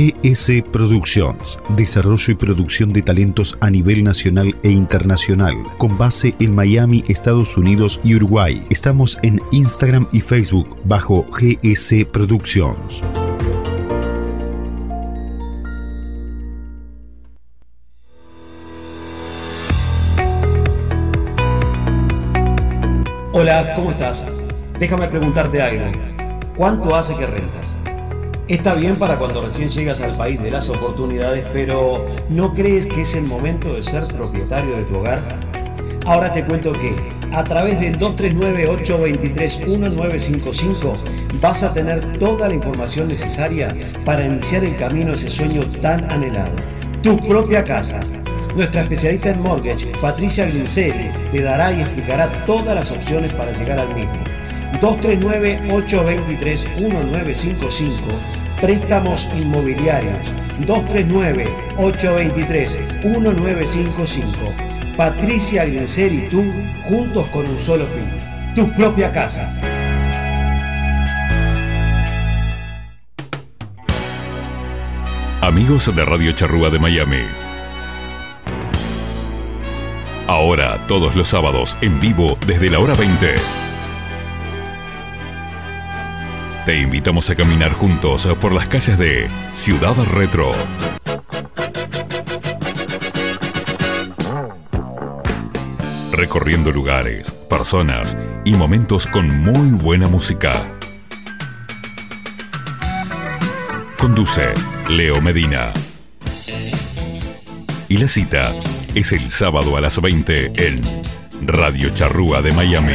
GS Productions, desarrollo y producción de talentos a nivel nacional e internacional, con base en Miami, Estados Unidos y Uruguay. Estamos en Instagram y Facebook bajo GS Productions. Hola, ¿cómo estás? Déjame preguntarte algo. ¿Cuánto hace que rentas? Está bien para cuando recién llegas al país de las oportunidades, pero ¿no crees que es el momento de ser propietario de tu hogar? Ahora te cuento que a través del 239-823-1955 vas a tener toda la información necesaria para iniciar el camino a ese sueño tan anhelado. Tu propia casa. Nuestra especialista en mortgage, Patricia Grincelli, te dará y explicará todas las opciones para llegar al mismo. 239-823-1955, préstamos inmobiliarios. 239-823-1955. Patricia Grincelli y tú, juntos con un solo fin. Tu propia casa. Amigos de Radio Charrúa de Miami. Ahora, todos los sábados, en vivo desde la hora 20. Te invitamos a caminar juntos por las calles de Ciudad Retro. Recorriendo lugares, personas y momentos con muy buena música. Conduce Leo Medina. Y la cita es el sábado a las 20 en Radio Charrúa de Miami.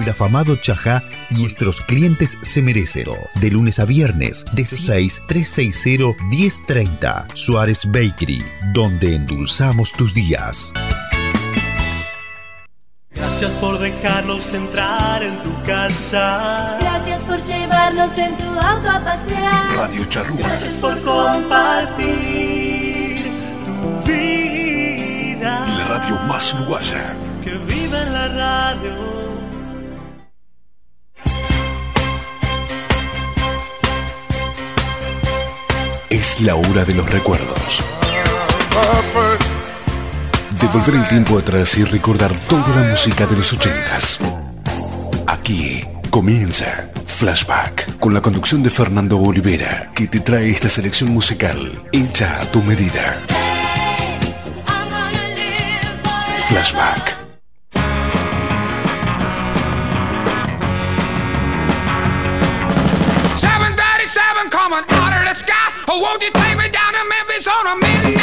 El afamado Chajá, nuestros clientes se merecen. De lunes a viernes, de 6 360 1030. Suárez Bakery, donde endulzamos tus días. Gracias por dejarnos entrar en tu casa. Gracias por llevarnos en tu auto a pasear. Radio Charrúa. Gracias por compartir tu vida. Radio más uruguaya. Que viva la radio. Es la hora de los recuerdos. Devolver el tiempo atrás y recordar toda la música de los ochentas. Aquí comienza Flashback con la conducción de Fernando Olivera, que te trae esta selección musical hecha a tu medida. Flashback. Seven thirty-seven coming out of the sky. Oh, won't you take me down to Memphis on a midnight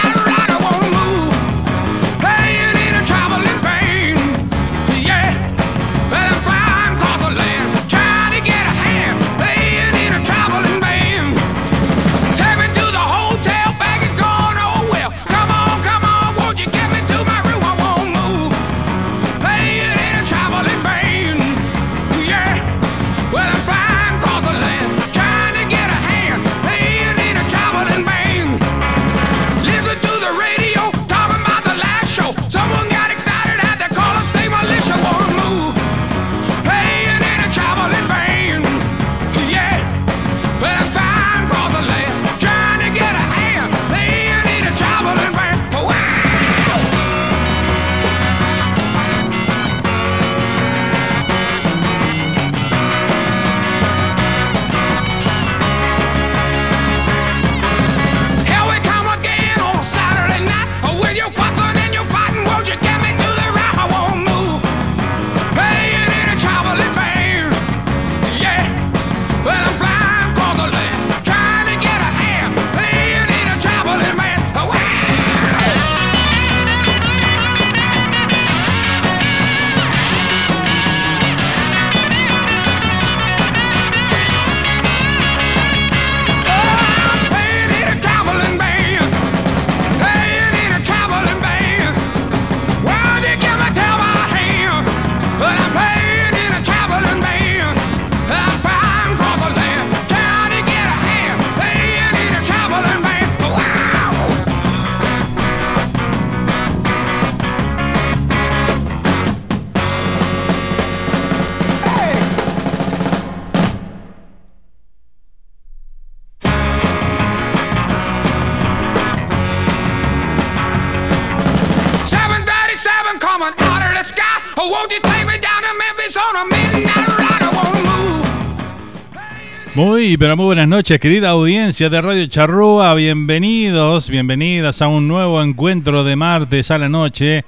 Muy, pero muy buenas noches, querida audiencia de Radio Charrúa. Bienvenidos, bienvenidas a un nuevo encuentro de martes a la noche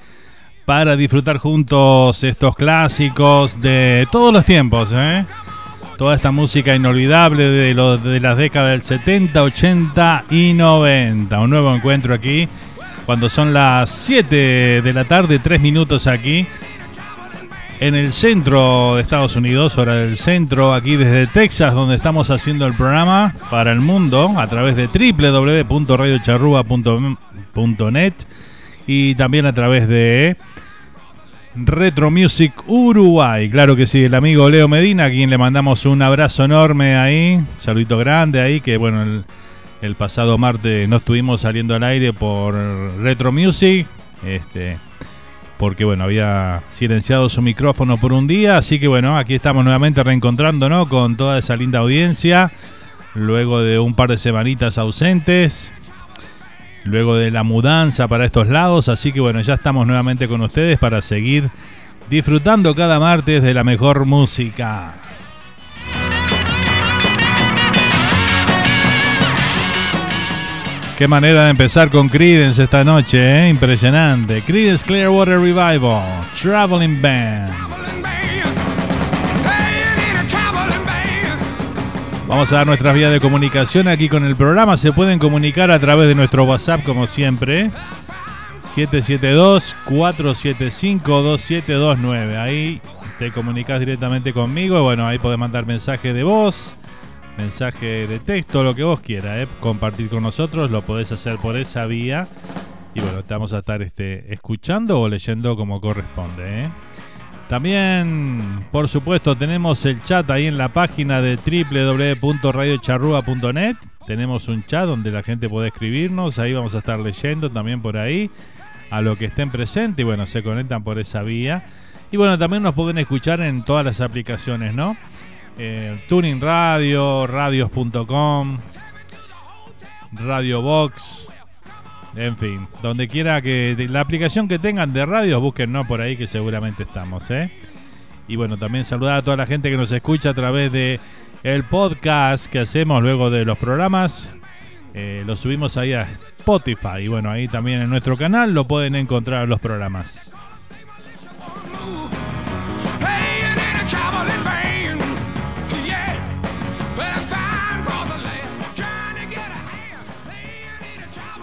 para disfrutar juntos estos clásicos de todos los tiempos, ¿eh? Toda esta música inolvidable de, de las décadas del 70, 80 y 90. Un nuevo encuentro aquí cuando son las 7 de la tarde, 3 minutos aquí en el centro de Estados Unidos, hora del centro, aquí desde Texas, donde estamos haciendo el programa para el mundo a través de www.radiocharrúa.net y también a través de Retro Music Uruguay. Claro que sí, el amigo Leo Medina, a quien le mandamos un abrazo enorme ahí, saludito grande ahí, que bueno, el, el pasado martes no estuvimos saliendo al aire por Retro Music. Este, porque bueno, había silenciado su micrófono por un día, así que bueno, aquí estamos nuevamente reencontrándonos con toda esa linda audiencia, luego de un par de semanitas ausentes, luego de la mudanza para estos lados, así que bueno, ya estamos nuevamente con ustedes para seguir disfrutando cada martes de la mejor música. Qué manera de empezar con Creedence esta noche, ¿eh? impresionante. Creedence Clearwater Revival, Traveling Band. Vamos a dar nuestras vías de comunicación aquí con el programa. Se pueden comunicar a través de nuestro WhatsApp, como siempre. 772-475-2729. Ahí te comunicas directamente conmigo. Bueno, ahí podés mandar mensaje de voz, mensaje de texto, lo que vos quieras. ¿eh? Compartir con nosotros, lo podés hacer por esa vía. Y bueno, te vamos a estar este, escuchando o leyendo como corresponde. ¿eh? También, por supuesto, tenemos el chat ahí en la página de www.radiocharrúa.net. Tenemos un chat donde la gente puede escribirnos. Ahí vamos a estar leyendo también por ahí a lo que estén presentes. Y bueno, se conectan por esa vía. Y bueno, también nos pueden escuchar en todas las aplicaciones, ¿no? Eh, Tuning Radio, radios.com, Radio Box, en fin, donde quiera que la aplicación que tengan de radio, búsquennos por ahí que seguramente estamos, ¿eh? Y bueno, también saludar a toda la gente que nos escucha a través de el podcast que hacemos luego de los programas. Eh, lo subimos ahí a Spotify. Y bueno, ahí también en nuestro canal lo pueden encontrar los programas.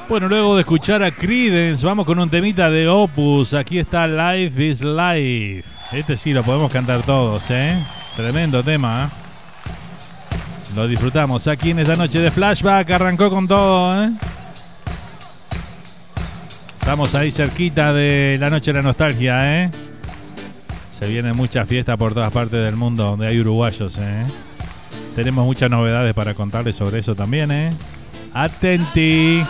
Bueno, luego de escuchar a Creedence, vamos con un temita de Opus. Aquí está Life is Life. Este sí lo podemos cantar todos, ¿eh? Tremendo tema. ¿eh? Lo disfrutamos aquí en esta noche de flashback. Arrancó con todo, ¿eh? Estamos ahí cerquita de la noche de la nostalgia, ¿eh? Se vienen muchas fiestas por todas partes del mundo donde hay uruguayos, ¿eh? Tenemos muchas novedades para contarles sobre eso también, ¿eh? Atenti.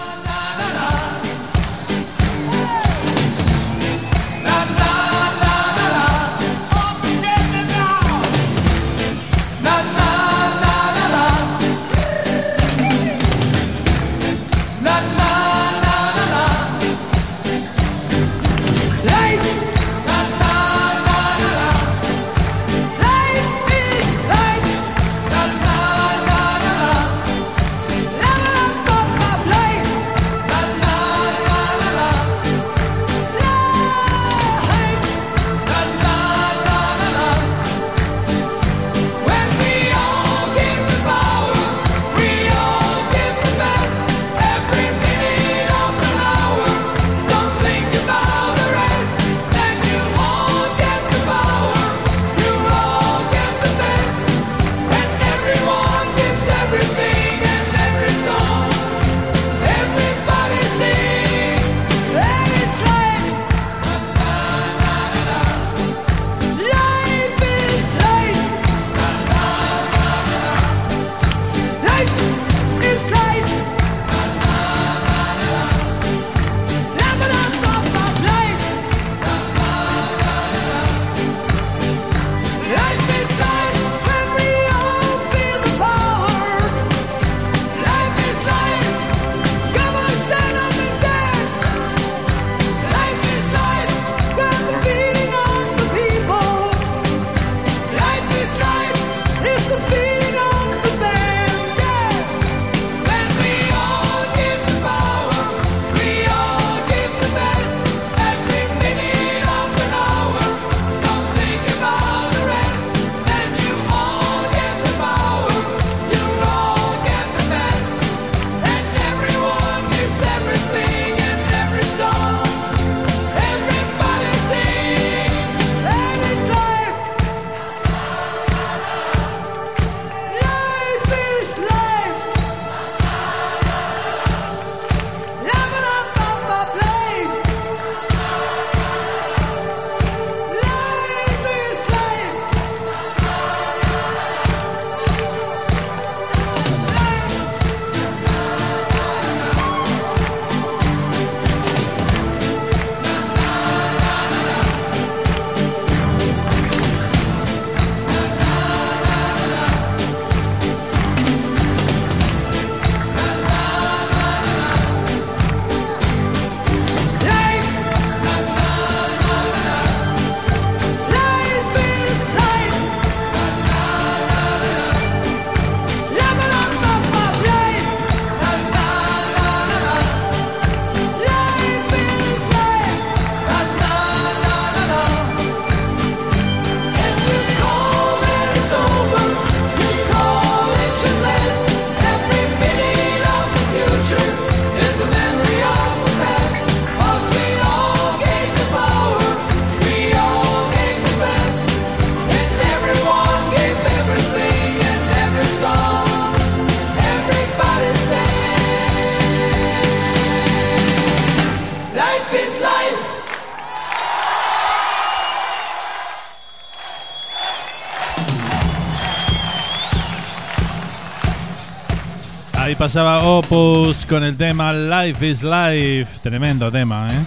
Pasaba Opus con el tema Life is Life. Tremendo tema, ¿eh?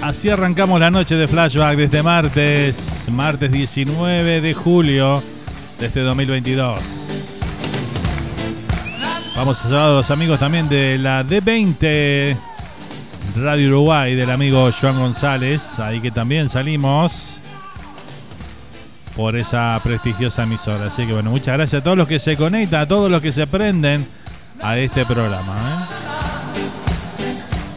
Así arrancamos la noche de flashback desde martes, martes 19 de julio de este 2022. Vamos a saludar a los amigos también de la D20 Radio Uruguay del amigo Joan González, ahí que también salimos por esa prestigiosa emisora. Así que bueno, muchas gracias a todos los que se conectan, a todos los que se prenden a este programa. ¿eh?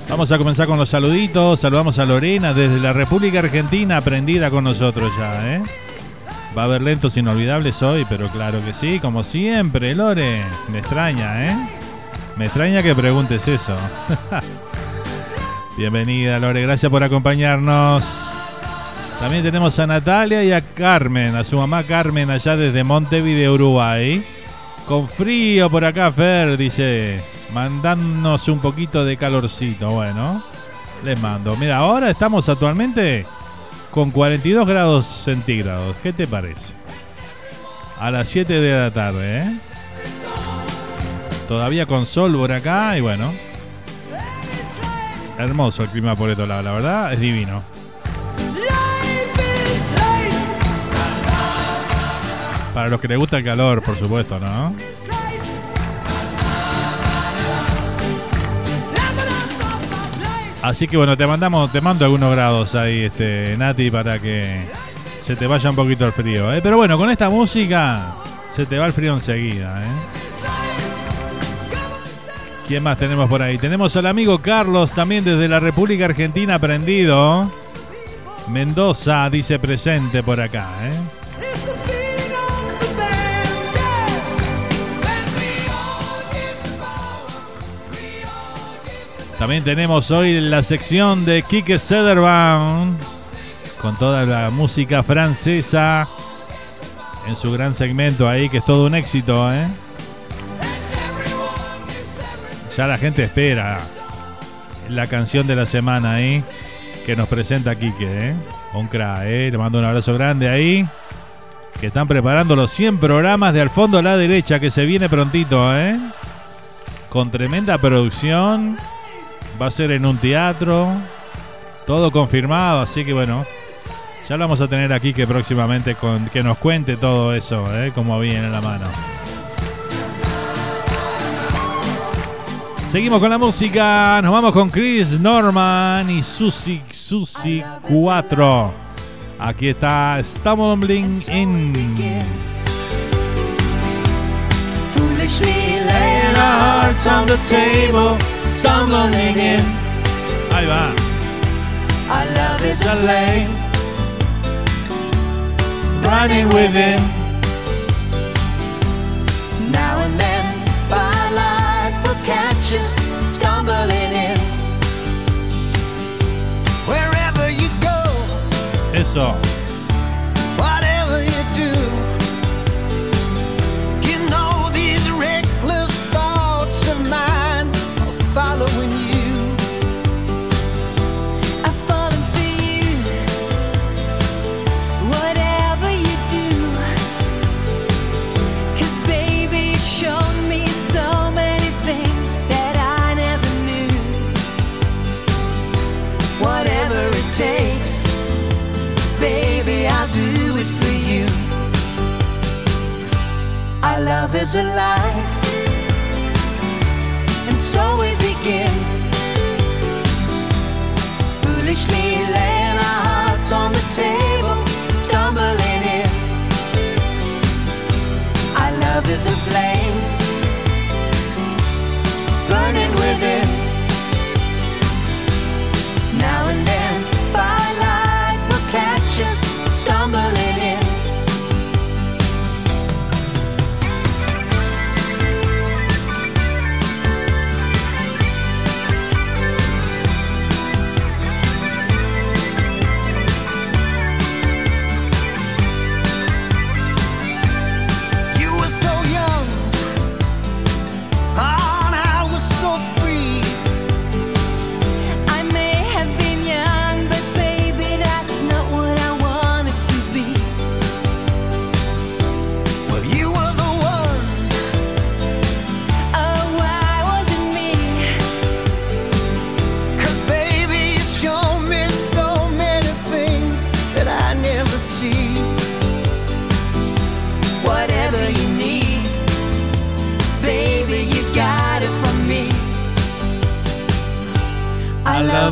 Vamos a comenzar con los saluditos. Saludamos a Lorena desde la República Argentina, aprendida con nosotros ya. ¿eh? Va a haber lentos inolvidables hoy, pero claro que sí, como siempre, Lore. Me extraña, ¿eh? Me extraña que preguntes eso. Bienvenida, Lore, gracias por acompañarnos. También tenemos a Natalia y a Carmen, a su mamá Carmen allá desde Montevideo, Uruguay. Con frío por acá, Fer, dice, mandándonos un poquito de calorcito. Bueno, les mando. Mira, ahora estamos actualmente con 42 grados centígrados. ¿Qué te parece? A las 7 de la tarde, ¿eh? Todavía con sol por acá y bueno. Hermoso el clima por estos lados, la verdad, es divino. Para los que les gusta el calor, por supuesto, ¿no? Así que bueno, te mandamos, te mando algunos grados ahí, este, Nati, para que se te vaya un poquito el frío. ¿eh? Pero bueno, con esta música se te va el frío enseguida. ¿eh? ¿Quién más tenemos por ahí? Tenemos al amigo Carlos, también desde la República Argentina, prendido. Mendoza dice presente por acá. ¿eh? También tenemos hoy la sección de Kike Sederbaum con toda la música francesa en su gran segmento ahí, que es todo un éxito, ¿eh? Ya la gente espera la canción de la semana ahí que nos presenta Kike, ¿eh? Un crack, ¿eh? Le mando un abrazo grande ahí. Que están preparando los 100 programas de Al fondo a la derecha que se viene prontito, ¿eh? Con tremenda producción. Va a ser en un teatro. Todo confirmado, así que bueno. Ya lo vamos a tener aquí que próximamente con, que nos cuente todo eso, ¿eh? como viene en la mano. Seguimos con la música. Nos vamos con Chris Norman y Susi Susi 4. Aquí está Stumbling In. Foolishly laying our hearts on the table, stumbling in. Ahí va. Our love is a lace, running within. Now and then, by light will catch us stumbling in. Wherever you go, Eso. Is alive, and so we begin. Foolishly laying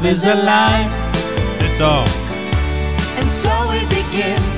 love is alive, Eso. and so we begin.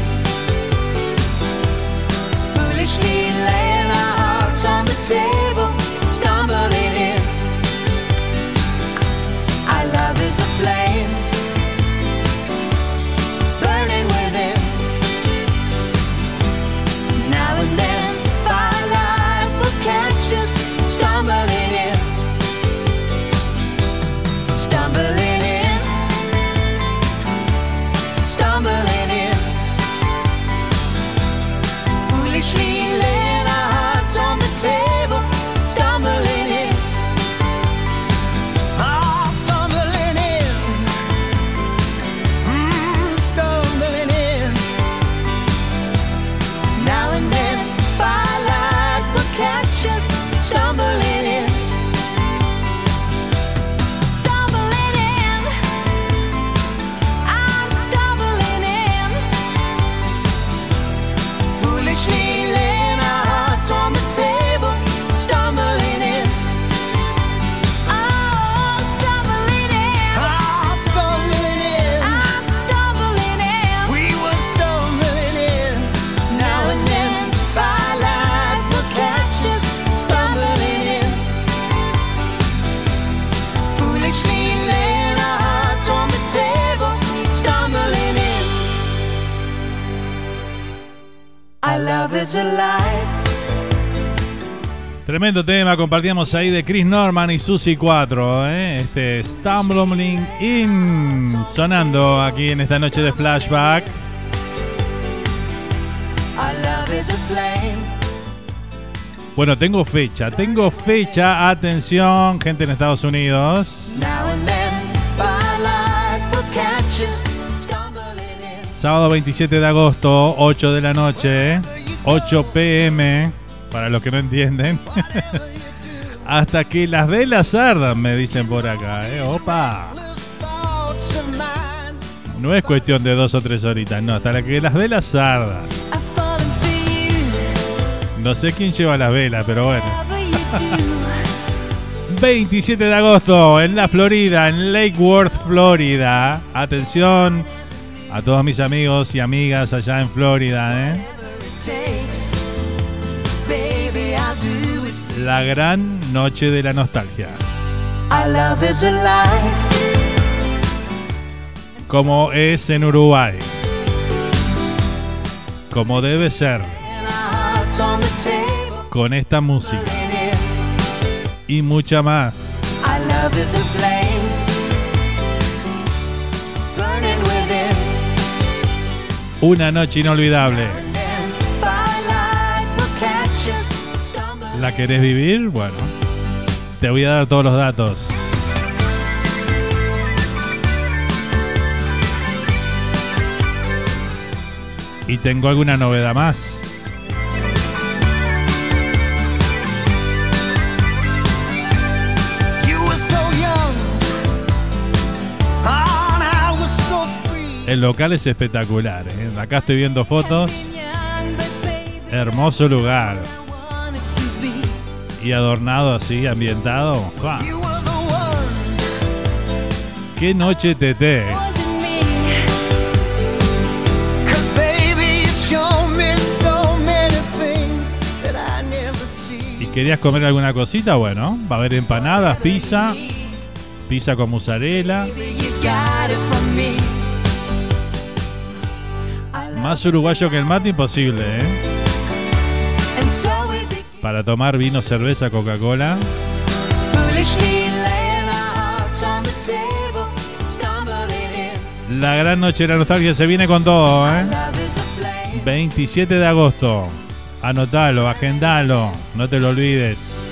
Tremendo tema, compartíamos ahí de Chris Norman y Susie 4, ¿eh? este Stumbling In, sonando aquí en esta noche de flashback. Bueno, tengo fecha, tengo fecha, atención, gente en Estados Unidos. Sábado 27 de agosto, 8 de la noche, 8 pm, para los que no entienden. Hasta que las velas ardan, me dicen por acá, ¿eh? Opa. No es cuestión de dos o tres horitas, no, hasta que las velas ardan. No sé quién lleva las velas, pero bueno. Whatever you do. 27 de agosto en la Florida, en Lake Worth, Florida. Atención a todos mis amigos y amigas allá en Florida, ¿eh? La gran noche de la nostalgia. Como es en Uruguay. Como debe ser. Con esta música. Y mucha más. Una noche inolvidable. ¿La querés vivir? Bueno. Te voy a dar todos los datos. Y tengo alguna novedad más. El local es espectacular. ¿eh? Acá estoy viendo fotos. Hermoso lugar. Y adornado así, ambientado. ¡Qué noche see. ¿Y querías comer alguna cosita? Bueno, va a haber empanadas, pizza, pizza con mozzarella. Más uruguayo que el mate imposible, ¿eh? Para tomar vino, cerveza, Coca-Cola. La gran noche de la nostalgia se viene con todo, ¿eh? Love is a flame. 27 de agosto. Anotalo, agendalo, no te lo olvides.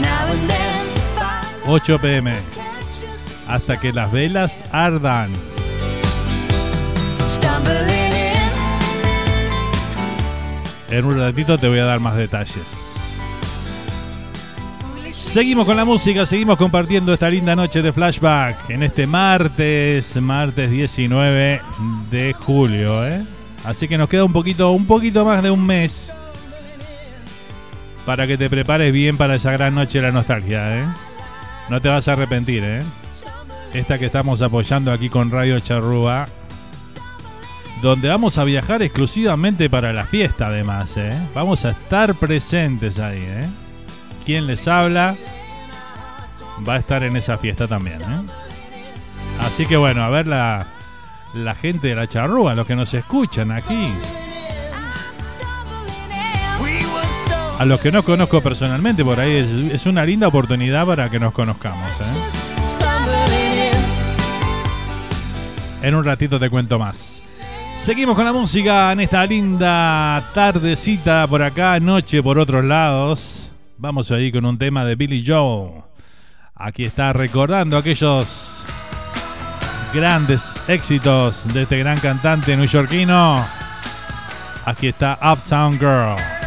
Now and then, firelight 8 pm. Hasta que las velas ardan. En un ratito te voy a dar más detalles. Seguimos con la música, seguimos compartiendo esta linda noche de flashback en este martes, martes 19 de julio, ¿eh? Así que nos queda un poquito, un poquito más de un mes para que te prepares bien para esa gran noche de la nostalgia, ¿eh? No te vas a arrepentir, ¿eh? esta que estamos apoyando aquí con Radio Charrúa, donde vamos a viajar exclusivamente para la fiesta además, ¿eh? Vamos a estar presentes ahí, ¿eh? Quien les habla va a estar en esa fiesta también, ¿eh? Así que bueno, a ver la, la gente de la charrúa, los que nos escuchan aquí. A los que no conozco personalmente, por ahí es, una linda oportunidad para que nos conozcamos. En un ratito te cuento más. Seguimos con la música en esta linda tardecita por acá, noche por otros lados. Vamos ahí con un tema de Billy Joe. Aquí está recordando aquellos grandes éxitos de este gran cantante neoyorquino. Aquí está Uptown Girl.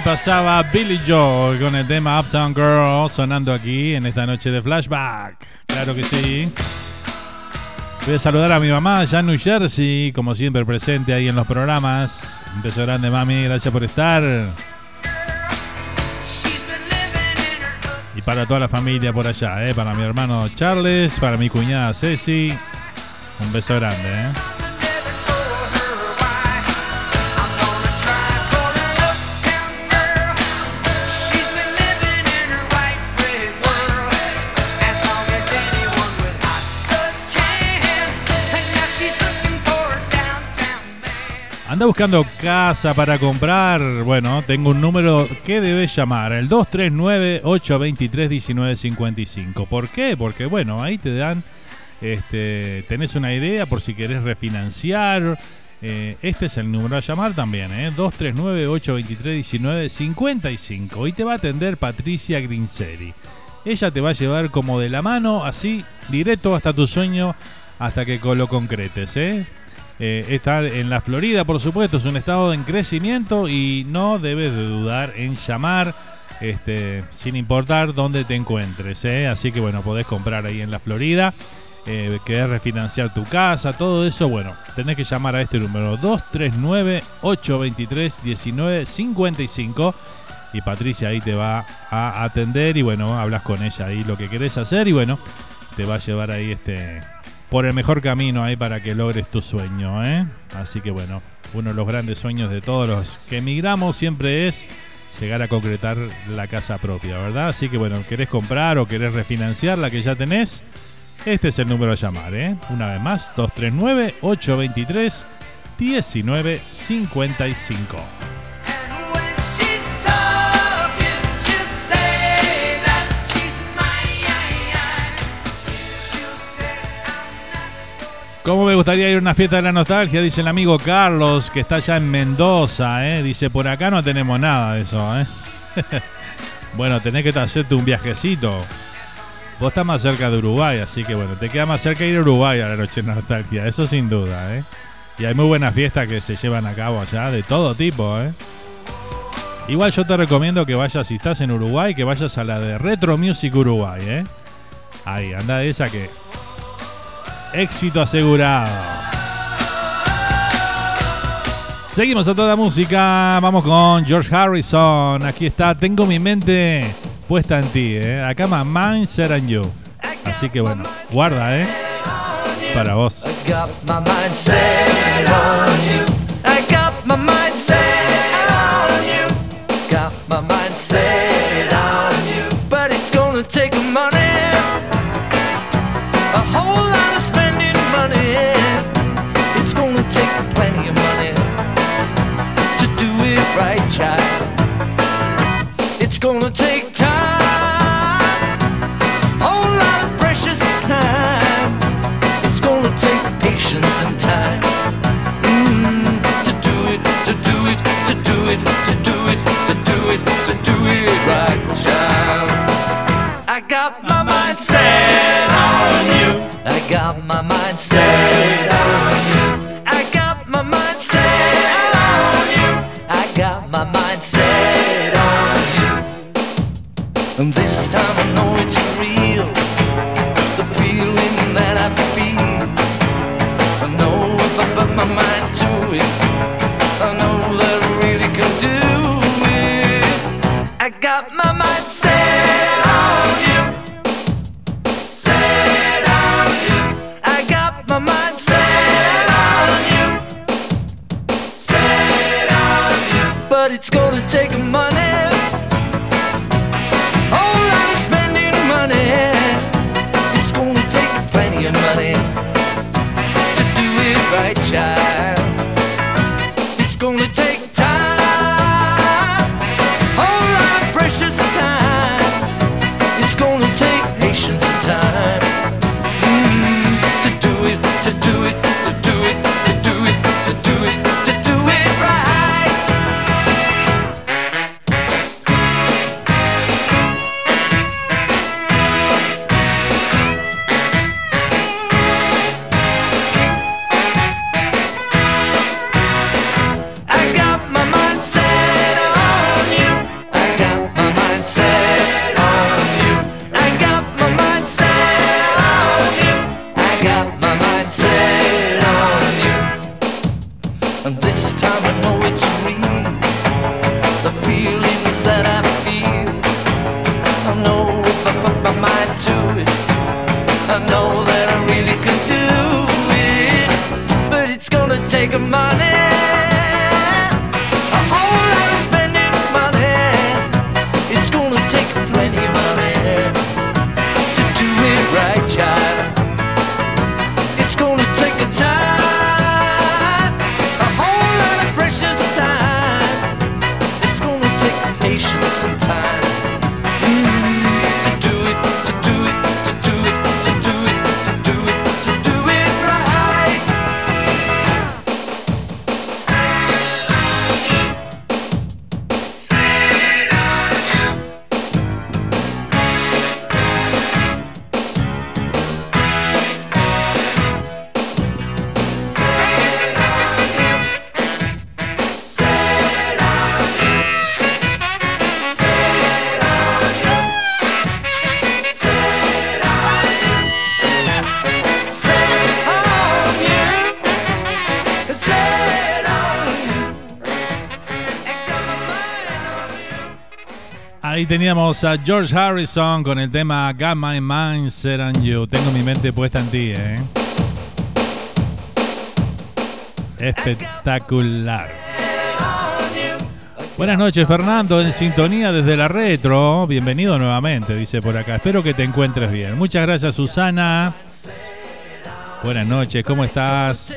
Pasaba Billy Joe con el tema Uptown Girl sonando aquí en esta noche de flashback. Claro que sí. Voy a saludar a mi mamá allá en New Jersey, como siempre presente ahí en los programas. Un beso grande, mami, gracias por estar. Y para toda la familia por allá, ¿eh? para mi hermano Charles, para mi cuñada Ceci. Un beso grande. ¿eh? Anda buscando casa para comprar. Bueno, tengo un número que debes llamar, el 239-823-1955. ¿Por qué? Porque bueno, ahí te dan, este, tenés una idea por si querés refinanciar. Eh, este es el número a llamar también, ¿eh? 239-823-1955. Y te va a atender Patricia Grinseri. Ella te va a llevar como de la mano, así, directo hasta tu sueño, hasta que lo concretes, ¿eh? Eh, está en la Florida, por supuesto, es un estado en crecimiento y no debes de dudar en llamar, este, sin importar dónde te encuentres. ¿eh? Así que bueno, podés comprar ahí en la Florida, eh, querés refinanciar tu casa, todo eso, bueno, tenés que llamar a este número 239-823-1955 y Patricia ahí te va a atender y bueno, hablas con ella ahí lo que querés hacer y bueno, te va a llevar ahí este por el mejor camino ahí para que logres tu sueño, ¿eh? Así que bueno, uno de los grandes sueños de todos los que emigramos siempre es llegar a concretar la casa propia, ¿verdad? Así que bueno, querés comprar o querés refinanciar la que ya tenés, este es el número a llamar, ¿eh? Una vez más, 239-823-1955. ¿Cómo me gustaría ir a una fiesta de la nostalgia? Dice el amigo Carlos, que está allá en Mendoza, ¿eh? Dice, por acá no tenemos nada de eso, ¿eh? bueno, tenés que hacerte un viajecito. Vos estás más cerca de Uruguay, así que bueno, te queda más cerca ir a Uruguay a la noche de nostalgia, eso sin duda, ¿eh? Y hay muy buenas fiestas que se llevan a cabo allá, de todo tipo, ¿eh? Igual yo te recomiendo que vayas, si estás en Uruguay, que vayas a la de Retro Music Uruguay, ¿eh? Ahí, anda esa que éxito asegurado. Seguimos a toda música. Vamos con George Harrison. Aquí está. Tengo mi mente puesta en ti. ¿eh? Acá my mind set on you. Así que bueno, guarda, ¿eh? Para vos. I got my mind set on you. Got my mind set got my mind set on you. I got my mind set on you. I got my mind set on you. And this time I know it's real. take a money Ahí teníamos a George Harrison con el tema Got My Mind Set on You. Tengo mi mente puesta en ti, ¿eh? Espectacular. Buenas noches, Fernando, en sintonía desde la retro. Bienvenido nuevamente, dice por acá. Espero que te encuentres bien. Muchas gracias, Susana. Buenas noches, ¿cómo estás?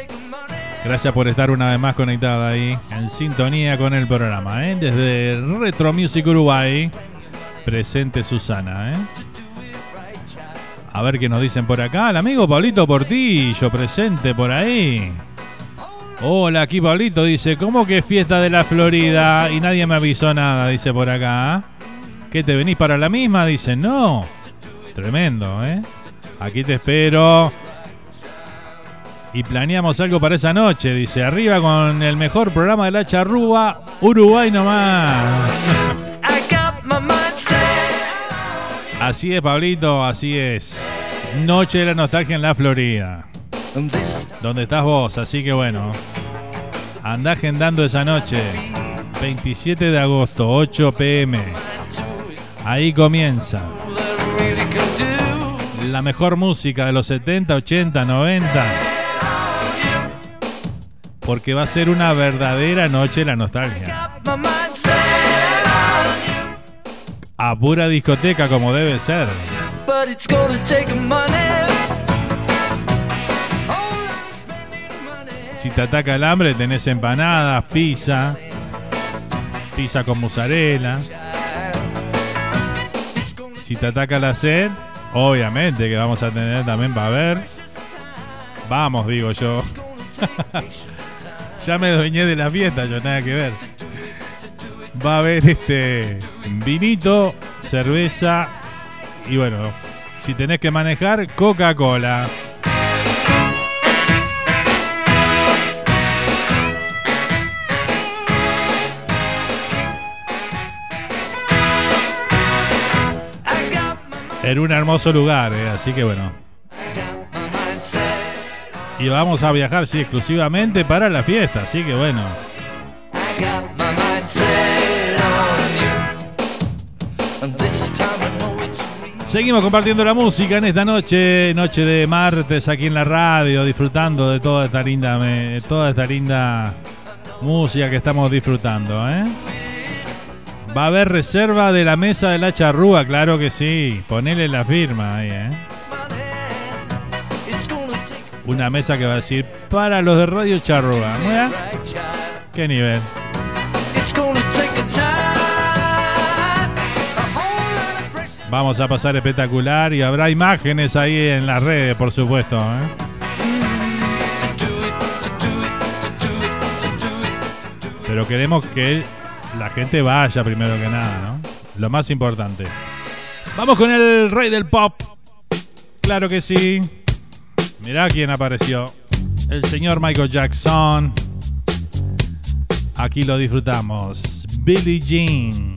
Gracias por estar una vez más conectada ahí, en sintonía con el programa, ¿eh? Desde Retro Music Uruguay, presente Susana, ¿eh? A ver qué nos dicen por acá. El amigo Pablito Portillo, presente por ahí. Hola, aquí Pablito dice, ¿cómo que fiesta de la Florida? Y nadie me avisó nada, dice por acá. ¿Qué te venís para la misma? Dice, no. Tremendo, ¿eh? Aquí te espero. Y planeamos algo para esa noche, dice, arriba con el mejor programa de la charrúa, Uruguay nomás. Así es, Pablito, así es. Noche de la nostalgia en la Florida. Donde estás vos, así que bueno. Anda agendando esa noche. 27 de agosto, 8 pm. Ahí comienza. La mejor música de los 70, 80, 90. Porque va a ser una verdadera noche de la nostalgia. A pura discoteca como debe ser. Si te ataca el hambre, tenés empanadas, pizza, pizza con mozzarella. Si te ataca la sed, obviamente que vamos a tener también va a haber. Vamos, digo yo. ya me dueñé de la fiesta, yo nada que ver. Va a haber este vinito, cerveza y bueno, si tenés que manejar, Coca-Cola. En un hermoso lugar, eh, así que bueno. Y vamos a viajar, sí, exclusivamente para la fiesta, así que bueno. Seguimos compartiendo la música en esta noche, noche de martes aquí en la radio, disfrutando de toda esta linda, toda esta linda música que estamos disfrutando, ¿eh? Va a haber reserva de la mesa de la charrúa, claro que sí. Ponele la firma ahí, ¿eh? Una mesa que va a decir para los de Radio Charrúa. Mira, qué nivel. Vamos a pasar espectacular y habrá imágenes ahí en las redes, por supuesto. ¿eh? Pero queremos que la gente vaya primero que nada, ¿no? Lo más importante. Vamos con el rey del pop. Claro que sí. Mirá quién apareció. El señor Michael Jackson. Aquí lo disfrutamos. Billie Jean.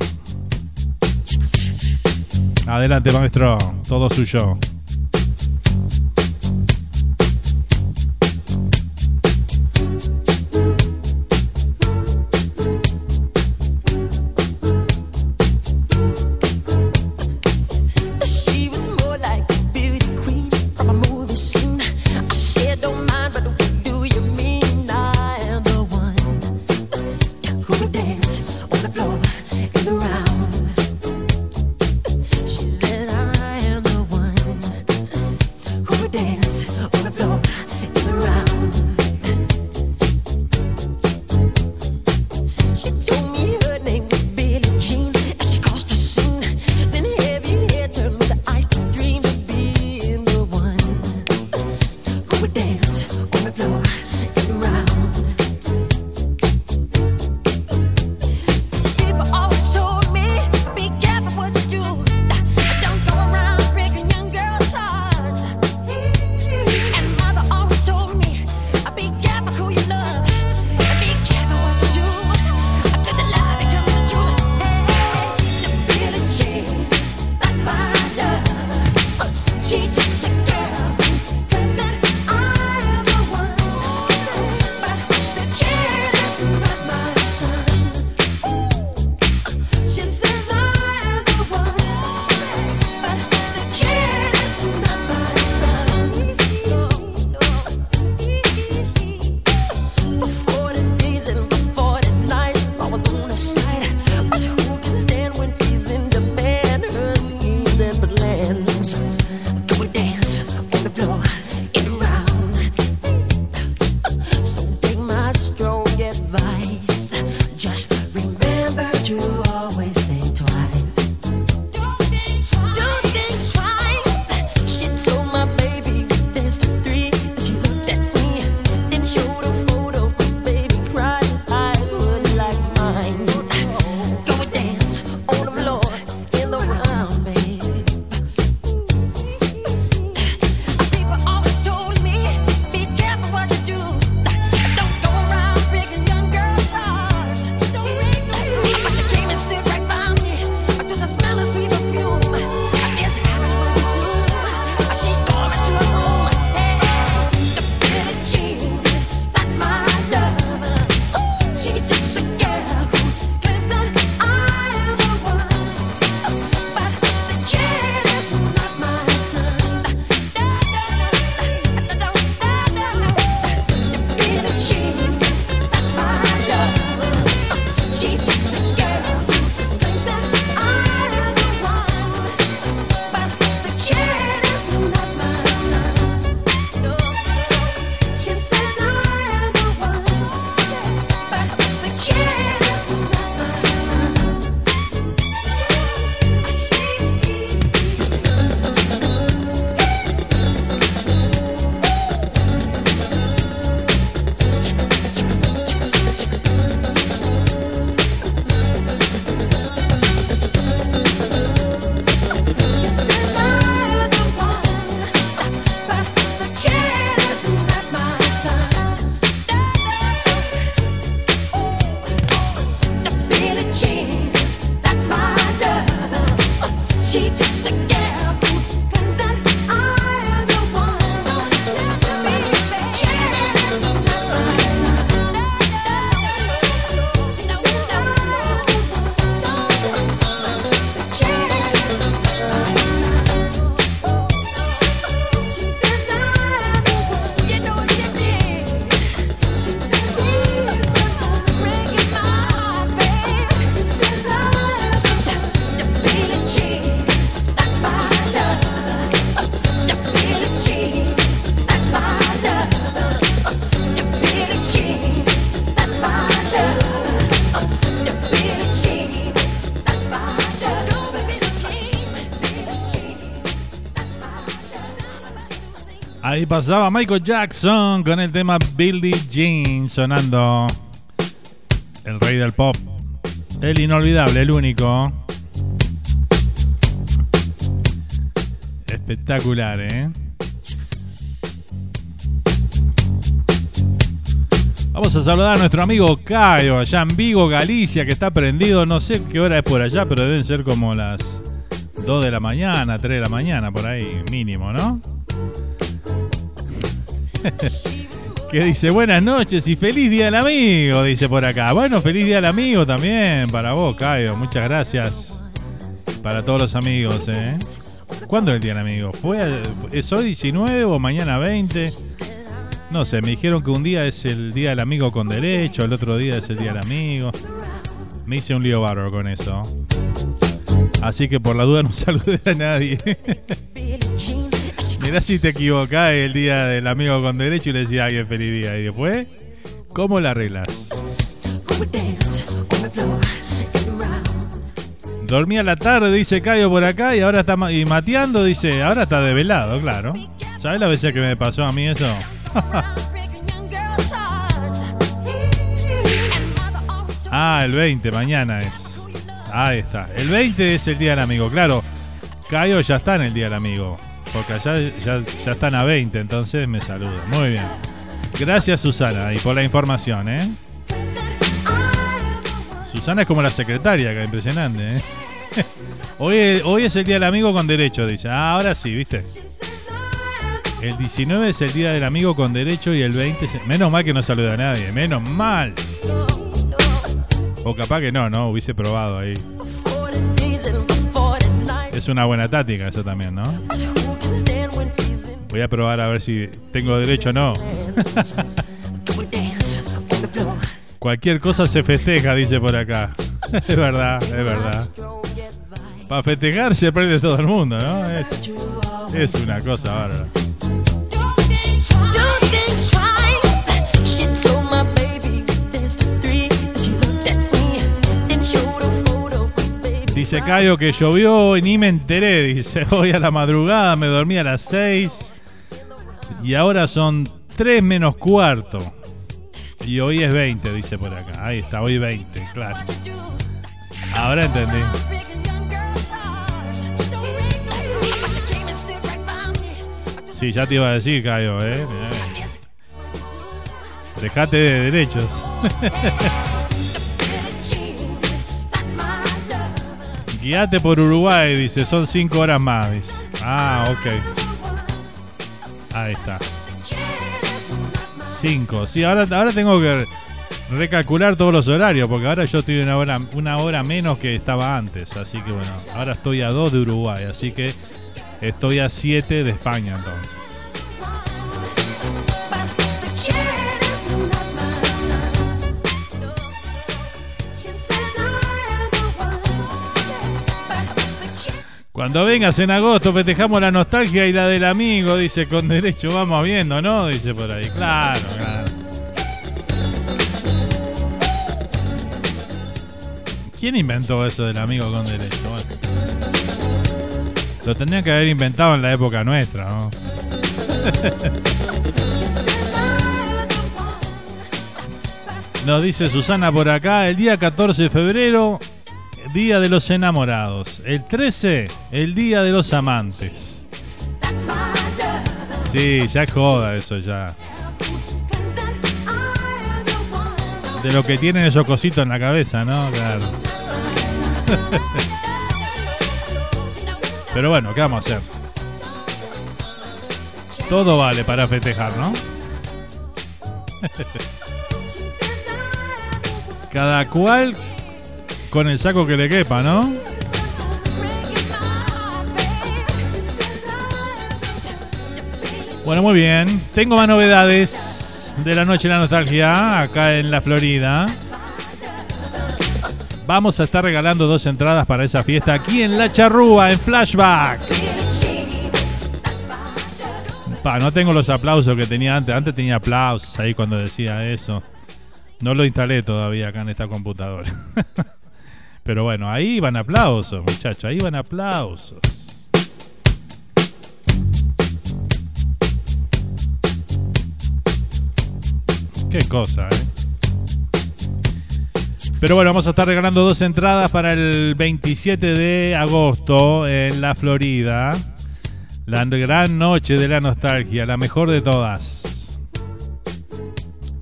Adelante, maestro. Todo suyo. Ahí pasaba Michael Jackson con el tema Billie Jean sonando. El rey del pop. El inolvidable, el único. Espectacular, ¿eh? Vamos a saludar a nuestro amigo Caio, allá en Vigo, Galicia, que está prendido. No sé qué hora es por allá, pero deben ser como las 2 de la mañana, 3 de la mañana, por ahí, mínimo, ¿no? que dice buenas noches y feliz día del amigo, dice por acá. Bueno, feliz día del amigo también para vos, Caio. Muchas gracias para todos los amigos, ¿eh? ¿Cuándo es el día del amigo? ¿Fue, ¿Es hoy 19 o mañana 20? No sé, me dijeron que un día es el día del amigo con derecho, el otro día es el día del amigo. Me hice un lío bárbaro con eso. Así que por la duda no saludé a nadie. Mirá si te equivocás el día del amigo con derecho y le decía a alguien feliz día. Y después, ¿cómo la arreglas? Dormía la tarde, dice Cayo por acá, y ahora está ma- y mateando, dice, ahora está develado, claro. ¿Sabes la veces que me pasó a mí eso? ah, el 20, mañana es. Ahí está. El 20 es el día del amigo, claro. Cayo ya está en el día del amigo. Porque allá ya, están a 20, entonces me saluda. Muy bien. Gracias Susana y por la información, ¿eh? Susana es como la secretaria, impresionante, ¿eh? hoy, hoy es el día del amigo con derecho, dice. Ah, ahora sí, ¿viste? El 19 es el día del amigo con derecho y el 20 es... Menos mal que no saluda a nadie, menos mal. O capaz que no, no, hubiese probado ahí. Es una buena táctica eso también, ¿no? Voy a probar a ver si tengo derecho o no. Cualquier cosa se festeja, dice por acá. es verdad, es verdad. Para festejar se prende todo el mundo, ¿no? Es, una cosa bárbara. Dice Cayo que llovió y ni me enteré. Dice, hoy a la madrugada me dormí a las 6 y ahora son 3 menos cuarto. Y hoy es 20, dice por acá. Ahí está, hoy 20, claro. Ahora entendí. Sí, ya te iba a decir, Cayo, ¿eh? Dejate de derechos. Guíate por Uruguay, dice, son 5 horas más, dice. Ah, ok. Ahí está. 5. Sí, ahora, ahora tengo que recalcular todos los horarios, porque ahora yo estoy una hora, una hora menos que estaba antes. Así que bueno, ahora estoy a 2 de Uruguay, así que estoy a 7 de España entonces. Cuando vengas en agosto festejamos la nostalgia y la del amigo, dice, con derecho vamos viendo, ¿no? Dice por ahí. Claro, claro. ¿Quién inventó eso del amigo con derecho? Lo tendrían que haber inventado en la época nuestra, ¿no? Nos dice Susana por acá, el día 14 de febrero, Día de los Enamorados. El 13, el Día de los Amantes. Sí, ya joda eso ya. De lo que tienen esos cositos en la cabeza, ¿no? Claro. Pero bueno, ¿qué vamos a hacer? Todo vale para festejar, ¿no? Cada cual con el saco que le quepa, ¿no? Bueno, muy bien. Tengo más novedades de la noche de la nostalgia acá en la Florida. Vamos a estar regalando dos entradas para esa fiesta aquí en La Charrúa, en Flashback. Pa, no tengo los aplausos que tenía antes. Antes tenía aplausos ahí cuando decía eso. No lo instalé todavía acá en esta computadora. Pero bueno, ahí van aplausos, muchachos. Ahí van aplausos. Qué cosa, ¿eh? Pero bueno, vamos a estar regalando dos entradas para el 27 de agosto en la Florida. La gran noche de la nostalgia, la mejor de todas.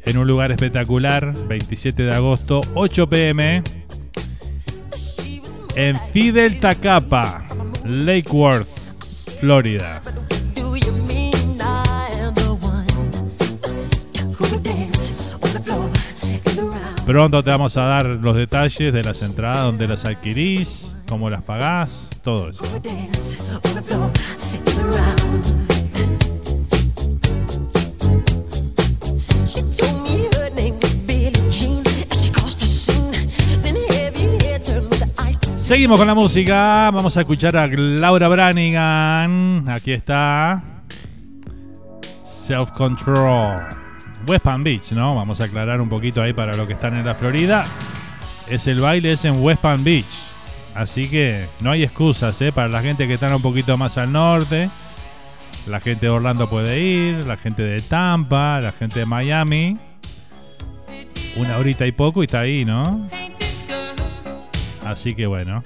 En un lugar espectacular, 27 de agosto, 8 pm. En Fidel Tacapa, Lake Worth, Florida. Pronto te vamos a dar los detalles de las entradas, dónde las adquirís, cómo las pagás, todo eso. Seguimos con la música. Vamos a escuchar a Laura Branigan. Aquí está. Self Control. West Palm Beach, ¿no? Vamos a aclarar un poquito ahí para los que están en la Florida. Es el baile, es en West Palm Beach. Así que no hay excusas, ¿eh? Para la gente que está un poquito más al norte. La gente de Orlando puede ir, la gente de Tampa, la gente de Miami. Una horita y poco y está ahí, ¿no? Así que bueno.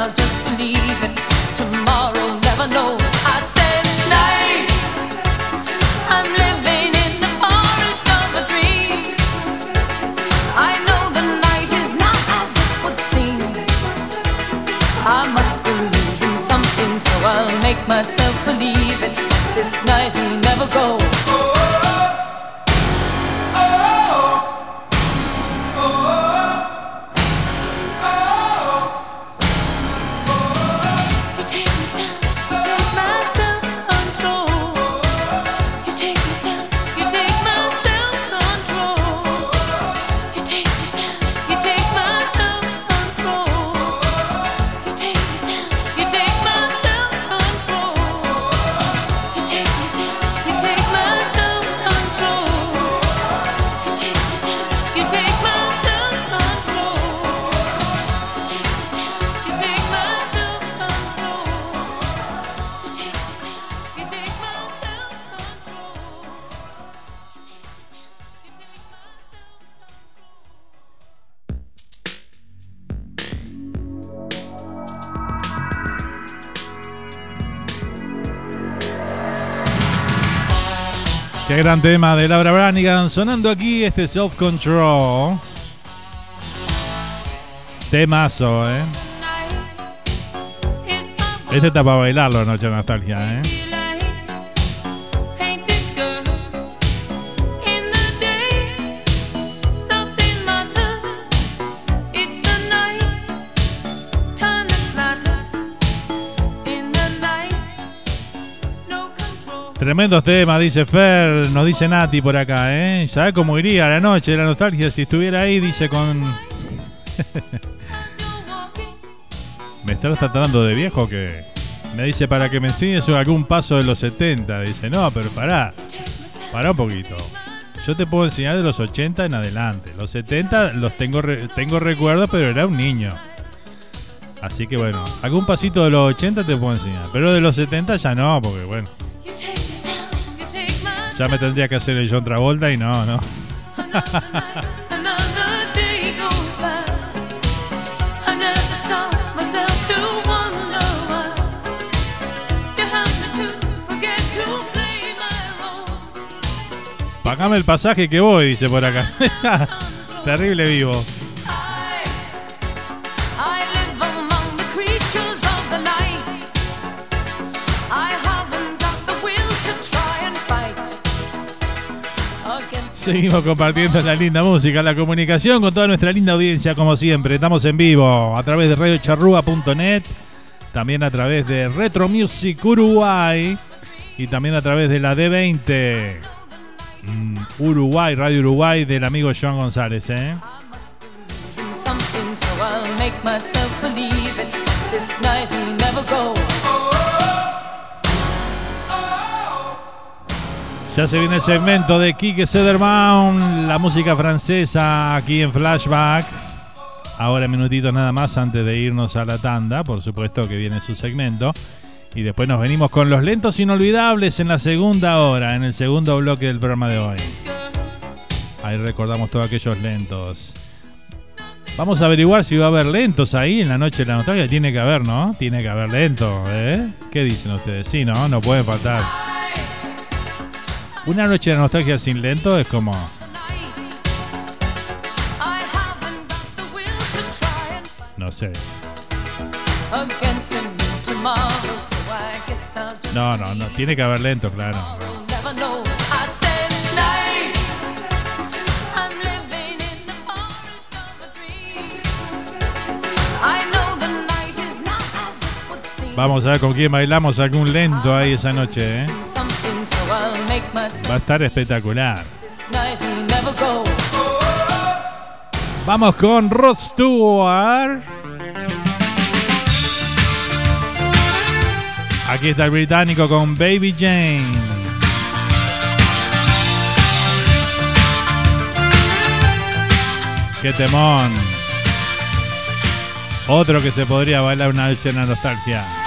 I'll just believe it. Tomorrow never knows. I said. I'm living in the forest of a dream. I know the night is not as it would seem. I must believe in something, so I'll make myself believe it. This night will never go. Gran tema de Laura Branigan sonando aquí este Self Control. Temazo, ¿eh? Este está para bailarlo, Noche de Nostalgia, ¿eh? Tremendos temas, dice Fer, nos dice Nati por acá, ¿eh? ¿Sabes cómo iría la noche de la nostalgia si estuviera ahí? Dice con... Me estás tratando de viejo que... Me dice para que me enseñes algún paso de los 70. Dice, no, pero pará. Pará un poquito. Yo te puedo enseñar de los 80 en adelante. Los 70 los tengo, tengo recuerdos, pero era un niño. Así que bueno, algún pasito de los 80 te puedo enseñar. Pero de los 70 ya no, porque bueno. Ya me tendría que hacer el John Travolta y no, no. Pagame el pasaje que voy, dice por acá. Terrible vivo. Seguimos compartiendo la linda música, la comunicación con toda nuestra linda audiencia, como siempre. Estamos en vivo a través de radiocharrúa.net, también a través de Retro Music Uruguay y también a través de la D20 mm, Uruguay, Radio Uruguay del amigo Joan González. ¿eh? Ya se viene el segmento de Kike Sederbaum, la música francesa aquí en Flashback. Ahora minutitos nada más antes de irnos a la tanda, por supuesto que viene su segmento. Y después nos venimos con los lentos inolvidables en la segunda hora, en el segundo bloque del programa de hoy. Ahí recordamos todos aquellos lentos. Vamos a averiguar si va a haber lentos ahí en la noche de la nostalgia. Tiene que haber, ¿no? Tiene que haber lentos, ¿eh? ¿Qué dicen ustedes? Sí, ¿no? No puede faltar. Una noche de nostalgia sin lento es como. No sé. No, no, no. Tiene que haber lento, claro. Vamos a ver con quién bailamos algún lento ahí esa noche, ¿eh? Va a estar espectacular. Vamos con Rod Stewart. Aquí está el británico con Baby Jane. ¡Qué temón! Otro que se podría bailar una noche en la nostalgia.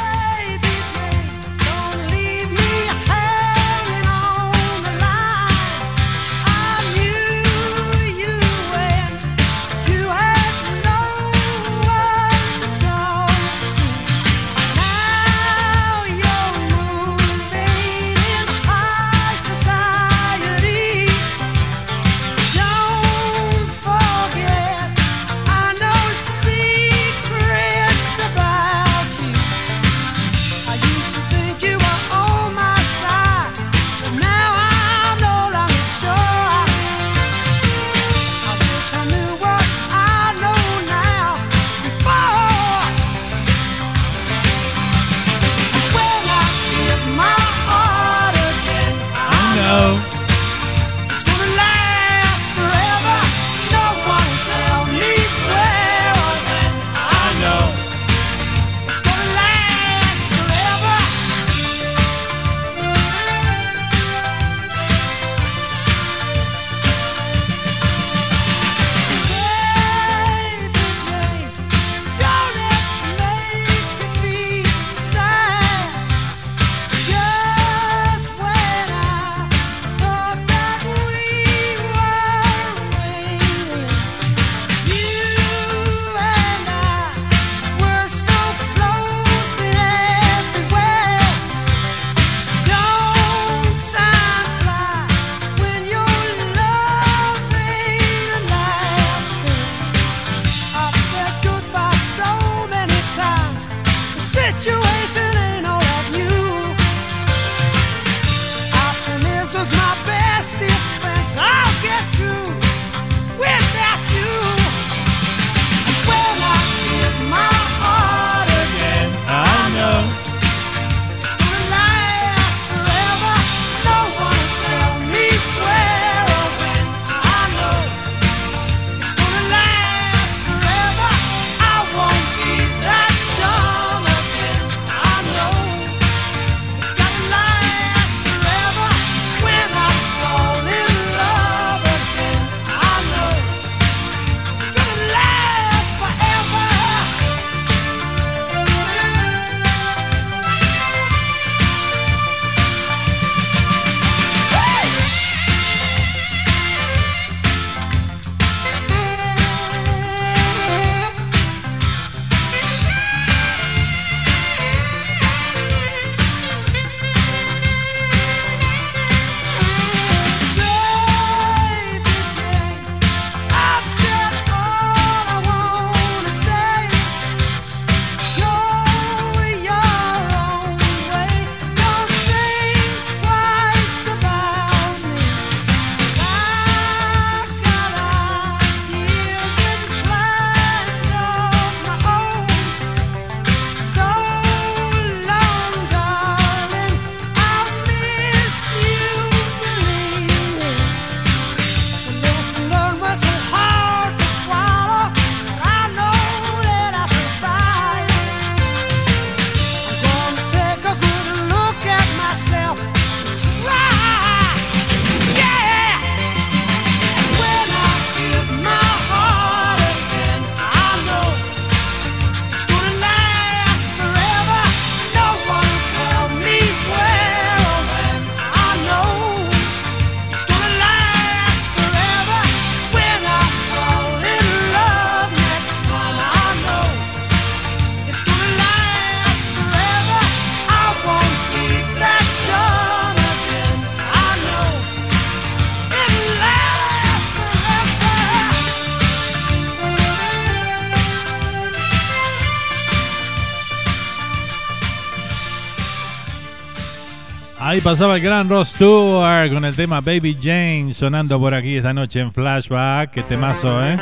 pasaba el gran Ross Stewart con el tema Baby Jane sonando por aquí esta noche en Flashback. Qué temazo, ¿eh?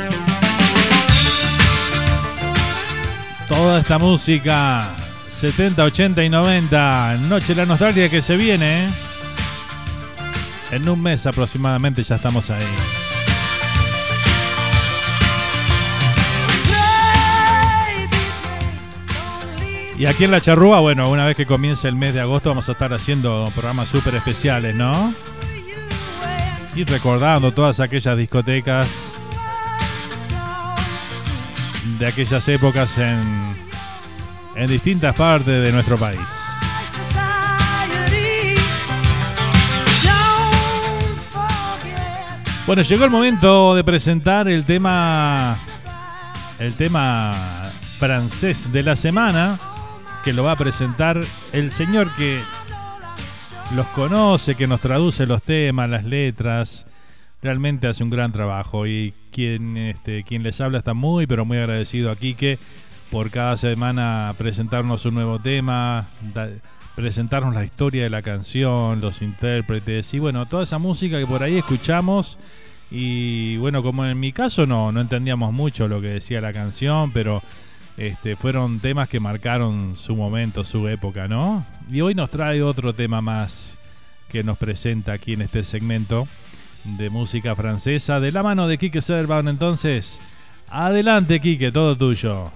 Toda esta música 70, 80 y 90. Noche de la nostalgia que se viene. En un mes aproximadamente ya estamos ahí. Y aquí en La Charrúa, bueno, una vez que comience el mes de agosto vamos a estar haciendo programas súper especiales, ¿no? Y recordando todas aquellas discotecas de aquellas épocas en, en distintas partes de nuestro país. Bueno, llegó el momento de presentar el tema el tema francés de la semana que lo va a presentar el señor que los conoce, que nos traduce los temas, las letras. Realmente hace un gran trabajo y quien, este, quien les habla está muy, pero muy agradecido a Quique por cada semana presentarnos un nuevo tema, presentarnos la historia de la canción, los intérpretes y bueno, toda esa música que por ahí escuchamos y bueno, como en mi caso no, no entendíamos mucho lo que decía la canción, pero este, fueron temas que marcaron su momento, su época, ¿no? Y hoy nos trae otro tema más que nos presenta aquí en este segmento de música francesa de la mano de Quique Servan. Entonces, adelante, Quique, todo tuyo.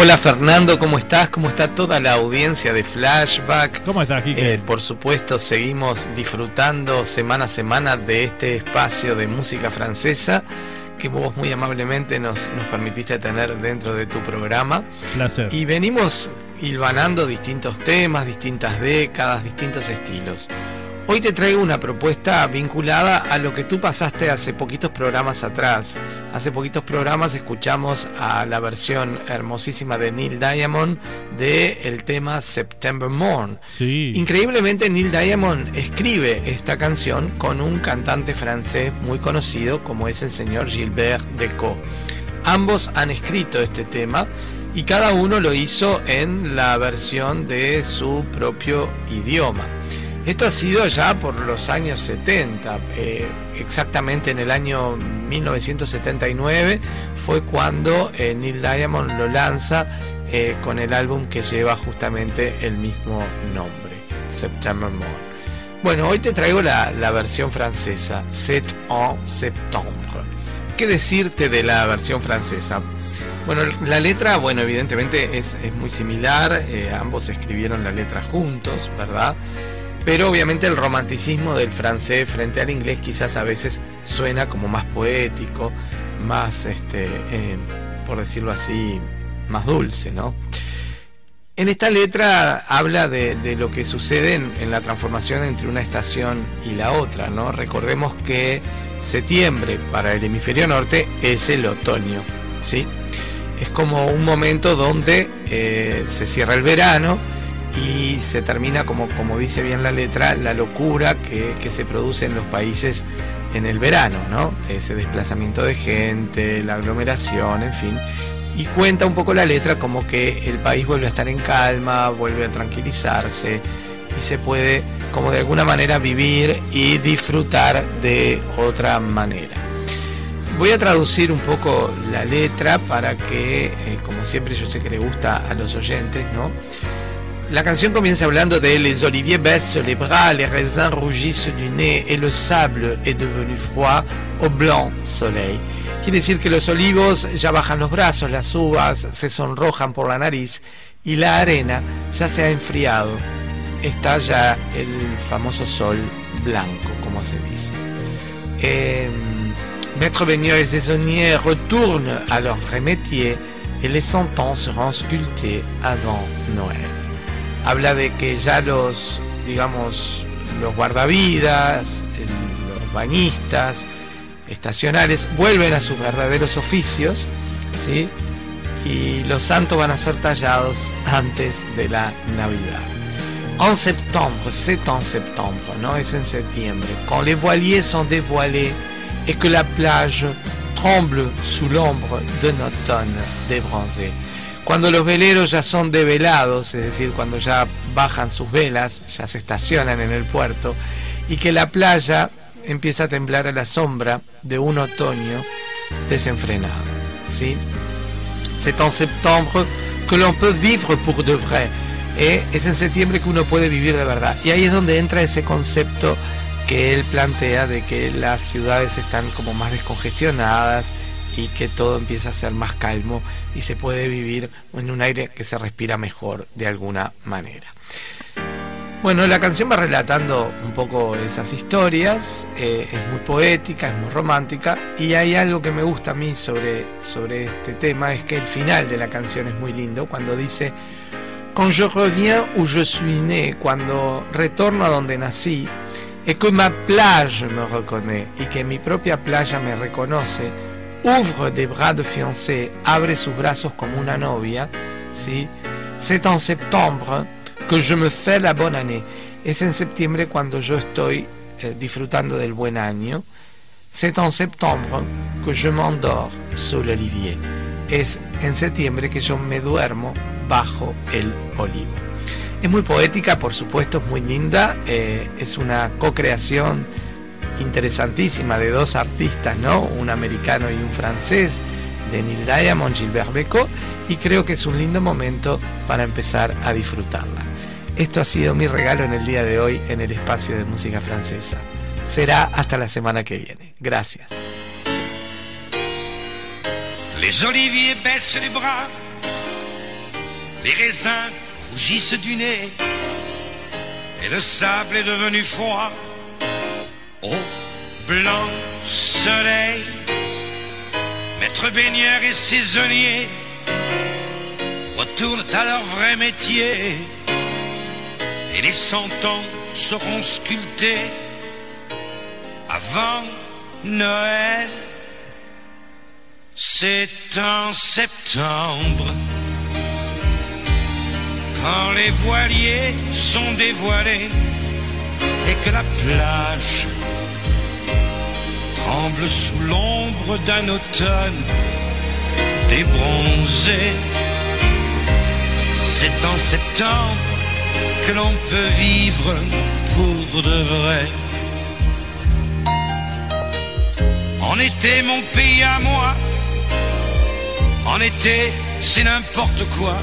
Hola Fernando, ¿cómo estás? ¿Cómo está toda la audiencia de Flashback? ¿Cómo estás, Quique? Eh, por supuesto, seguimos disfrutando semana a semana de este espacio de música francesa que vos muy amablemente nos, nos permitiste tener dentro de tu programa. Placer. Y venimos hilvanando distintos temas, distintas décadas, distintos estilos. Hoy te traigo una propuesta vinculada a lo que tú pasaste hace poquitos programas atrás. Hace poquitos programas escuchamos a la versión hermosísima de Neil Diamond de el tema September Morn. Sí. Increíblemente Neil Diamond escribe esta canción con un cantante francés muy conocido como es el señor Gilbert Decaux. Ambos han escrito este tema y cada uno lo hizo en la versión de su propio idioma. Esto ha sido ya por los años 70, eh, exactamente en el año 1979 fue cuando eh, Neil Diamond lo lanza eh, con el álbum que lleva justamente el mismo nombre, September Morn. Bueno, hoy te traigo la, versión francesa, C'est en septembre. ¿Qué decirte de la versión francesa? Bueno, la letra, bueno, evidentemente es, es muy similar, ambos escribieron la letra juntos, ¿verdad? Pero obviamente el romanticismo del francés frente al inglés quizás a veces suena como más poético, más, este, eh, por decirlo así, más dulce, ¿no? En esta letra habla de, lo que sucede en, en la transformación entre una estación y la otra, ¿no? Recordemos que septiembre para el hemisferio norte es el otoño, ¿sí? Es como un momento donde eh, se cierra el verano y se termina, como, como dice bien la letra, la locura que, que se produce en los países en el verano, ¿no? Ese desplazamiento de gente, la aglomeración, en fin. Y cuenta un poco la letra como que el país vuelve a estar en calma, vuelve a tranquilizarse y se puede como de alguna manera vivir y disfrutar de otra manera. Voy a traducir un poco la letra para que, eh, como siempre yo sé que le gusta a los oyentes, ¿no? La canción comienza hablando de les oliviers baissent les bras, les raisins rougissent du nez et le sable est devenu froid au blanc soleil. Quiere decir que los olivos ya bajan los brazos, las uvas se sonrojan por la nariz y la arena ya se ha enfriado. Está ya el famoso sol blanco, como se dice. Eh, Maître baigneurs et saisonniers retournent à leur vrai métier et les cent ans seront sculptés avant Noël. Habla de que ya los, digamos, los guardavidas, el- los bañistas, estacionales, vuelven a sus verdaderos oficios, ¿sí? Y los santos van a ser tallados antes de la Navidad. En septembre, c'est en septembre, ¿no? Es en septiembre. Quand les voiliers sont dévoilés et que la plage tremble sous l'ombre d'un automne débronzé. Cuando los veleros ya son develados, es decir, cuando ya bajan sus velas, ya se estacionan en el puerto, y que la playa empieza a temblar a la sombra de un otoño desenfrenado. ¿sí? C'est en septembre que l'on peut vivre pour de vrai. Eh, es en septiembre que uno puede vivir de verdad. Y ahí es donde entra ese concepto que él plantea de que las ciudades están como más descongestionadas y que todo empieza a ser más calmo y se puede vivir en un aire que se respira mejor de alguna manera. Bueno, la canción va relatando un poco esas historias, eh, es muy poética, es muy romántica y hay algo que me gusta a mí sobre, sobre este tema, es que el final de la canción es muy lindo cuando dice, Quand je reviens où je suis né, cuando retorno a donde nací, et que ma plage me reconnaît y que mi propia playa me reconoce, ouvre des bras de fiancé, abre sus brazos como una novia, ¿sí? C'est en septembre que je me fais la bonne année. Es en septiembre cuando yo estoy eh, disfrutando del buen año. C'est en septembre que je m'endors sous l'olivier. Es en septiembre que yo me duermo bajo el olivo. Es muy poética, por supuesto, es muy linda. eh, es una co-creación interesantísima de dos artistas, ¿no? Un americano y un francés, de Neil Diamond, Gilbert Becot, y creo que es un lindo momento para empezar a disfrutarla. Esto ha sido mi regalo en el día de hoy en el espacio de música francesa. Será hasta la semana que viene. Gracias. Les oliviers baissent les bras, les raisins rougissent du nez, et le sable est devenu froid. Au blanc soleil, maître baigneur et saisonnier retournent à leur vrai métier, et les cent ans seront sculptés avant Noël. C'est en septembre, quand les voiliers sont dévoilés et que la plage tremble sous l'ombre d'un automne débronzé. C'est en septembre que l'on peut vivre pour de vrai. En été, mon pays à moi. En été, c'est n'importe quoi.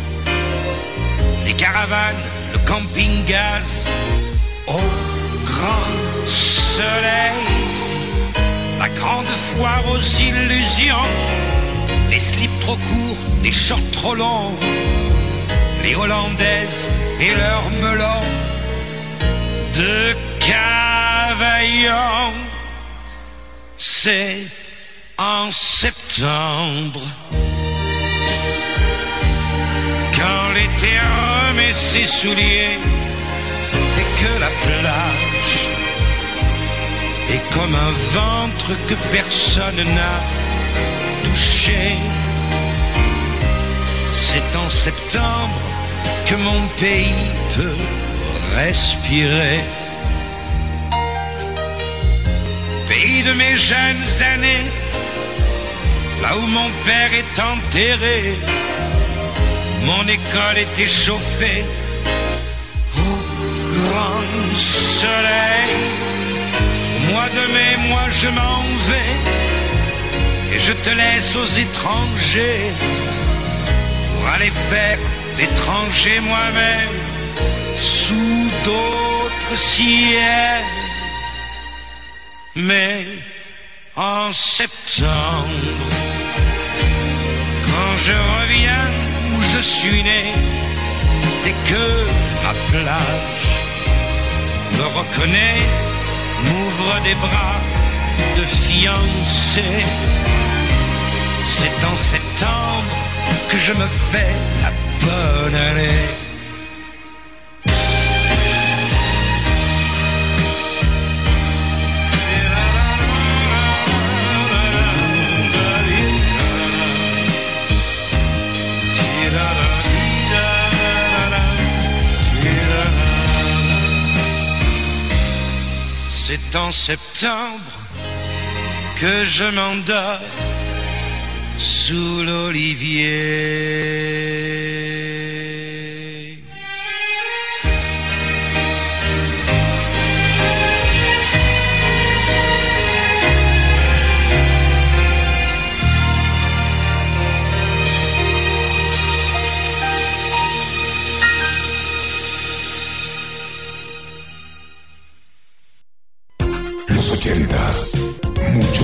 Les caravanes, le camping-gaz, au grand soleil. Grande foire aux illusions. Les slips trop courts, les shorts trop longs. Les Hollandaises et leurs melons de cavaillon. C'est en septembre. Quand l'été remet ses souliers et que la plage comme un ventre que personne n'a touché. C'est en septembre que mon pays peut respirer. Pays de mes jeunes années, là où mon père est enterré, mon école était chauffée au grand soleil. Au mois de mai, moi je m'en vais et je te laisse aux étrangers pour aller faire l'étranger moi-même sous d'autres ciels. Mais en septembre, quand je reviens où je suis né et que ma plage me reconnaît, m'ouvre des bras de fiancé. C'est en septembre que je me fais la bonne année. C'est en septembre que je m'endors sous l'olivier.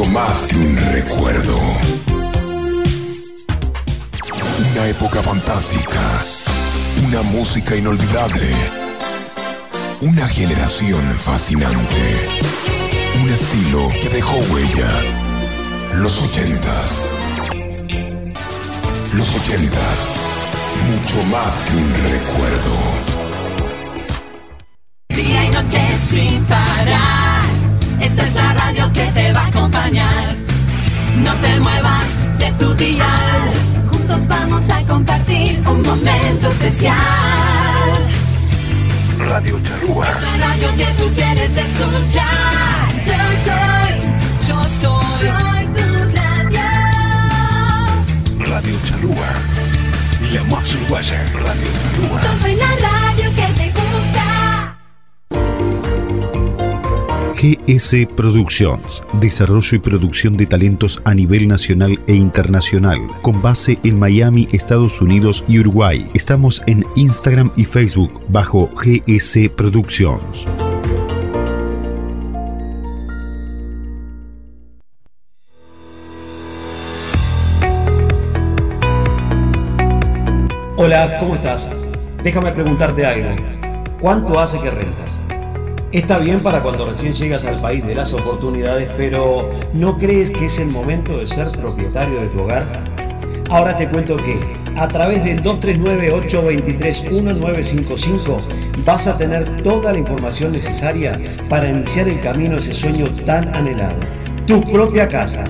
Mucho más que un recuerdo. Una época fantástica, una música inolvidable, una generación fascinante, un estilo que dejó huella. Los ochentas. Los ochentas, mucho más que un recuerdo. Día y noche sin parar. Esta es la radio que te acompañar. No te muevas de tu dial. Juntos vamos a compartir un momento especial. Radio Charrúa. La radio que tú quieres escuchar. Yo soy, yo soy, soy tu radio. Radio Charrúa. La más uruguaya. Radio Charrúa. Yo soy la radio GS Productions, desarrollo y producción de talentos a nivel nacional e internacional, con base en Miami, Estados Unidos y Uruguay. Estamos en Instagram y Facebook bajo GS Productions. Hola, ¿cómo estás? Déjame preguntarte algo. ¿Cuánto hace que rentas? Está bien para cuando recién llegas al país de las oportunidades, pero ¿no crees que es el momento de ser propietario de tu hogar? Ahora te cuento que a través del 239-823-1955 vas a tener toda la información necesaria para iniciar el camino a ese sueño tan anhelado. Tu propia casa.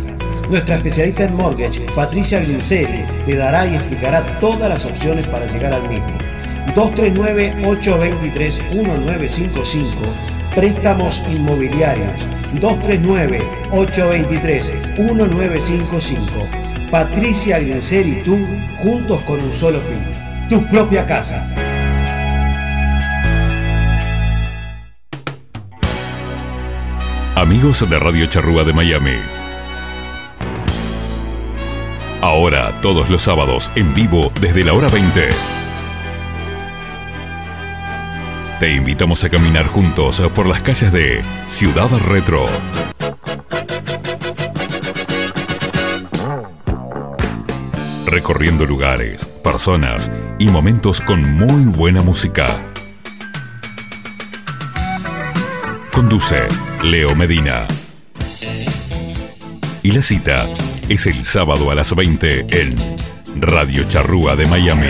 Nuestra especialista en mortgage, Patricia Grinseri, te dará y explicará todas las opciones para llegar al mismo. 239-823-1955, préstamos inmobiliarios. 239-823-1955. Patricia Grinseri y tú, juntos con un solo fin, tu propia casa. Amigos de Radio Charrúa de Miami. Ahora, todos los sábados, en vivo desde la hora 20. Te invitamos a caminar juntos por las calles de Ciudad Retro. Recorriendo lugares, personas y momentos con muy buena música. Conduce Leo Medina. Y la cita es el sábado a las 20 en Radio Charrúa de Miami.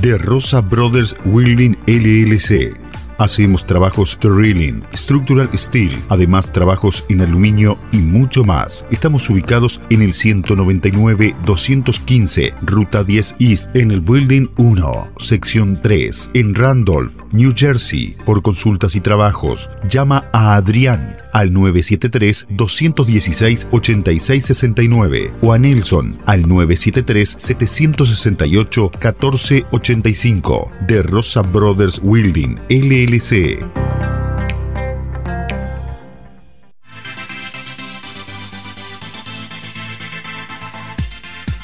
De Rosa Brothers Welding LLC. Hacemos trabajos drilling, structural steel, además trabajos en aluminio y mucho más. Estamos ubicados en el 199-215, Ruta 10 East, en el Building 1, sección 3, en Randolph, New Jersey. Por consultas y trabajos, llama a Adrián al 973-216-8669 o a Nelson al 973-768-1485 de Rosa Brothers Welding LLC.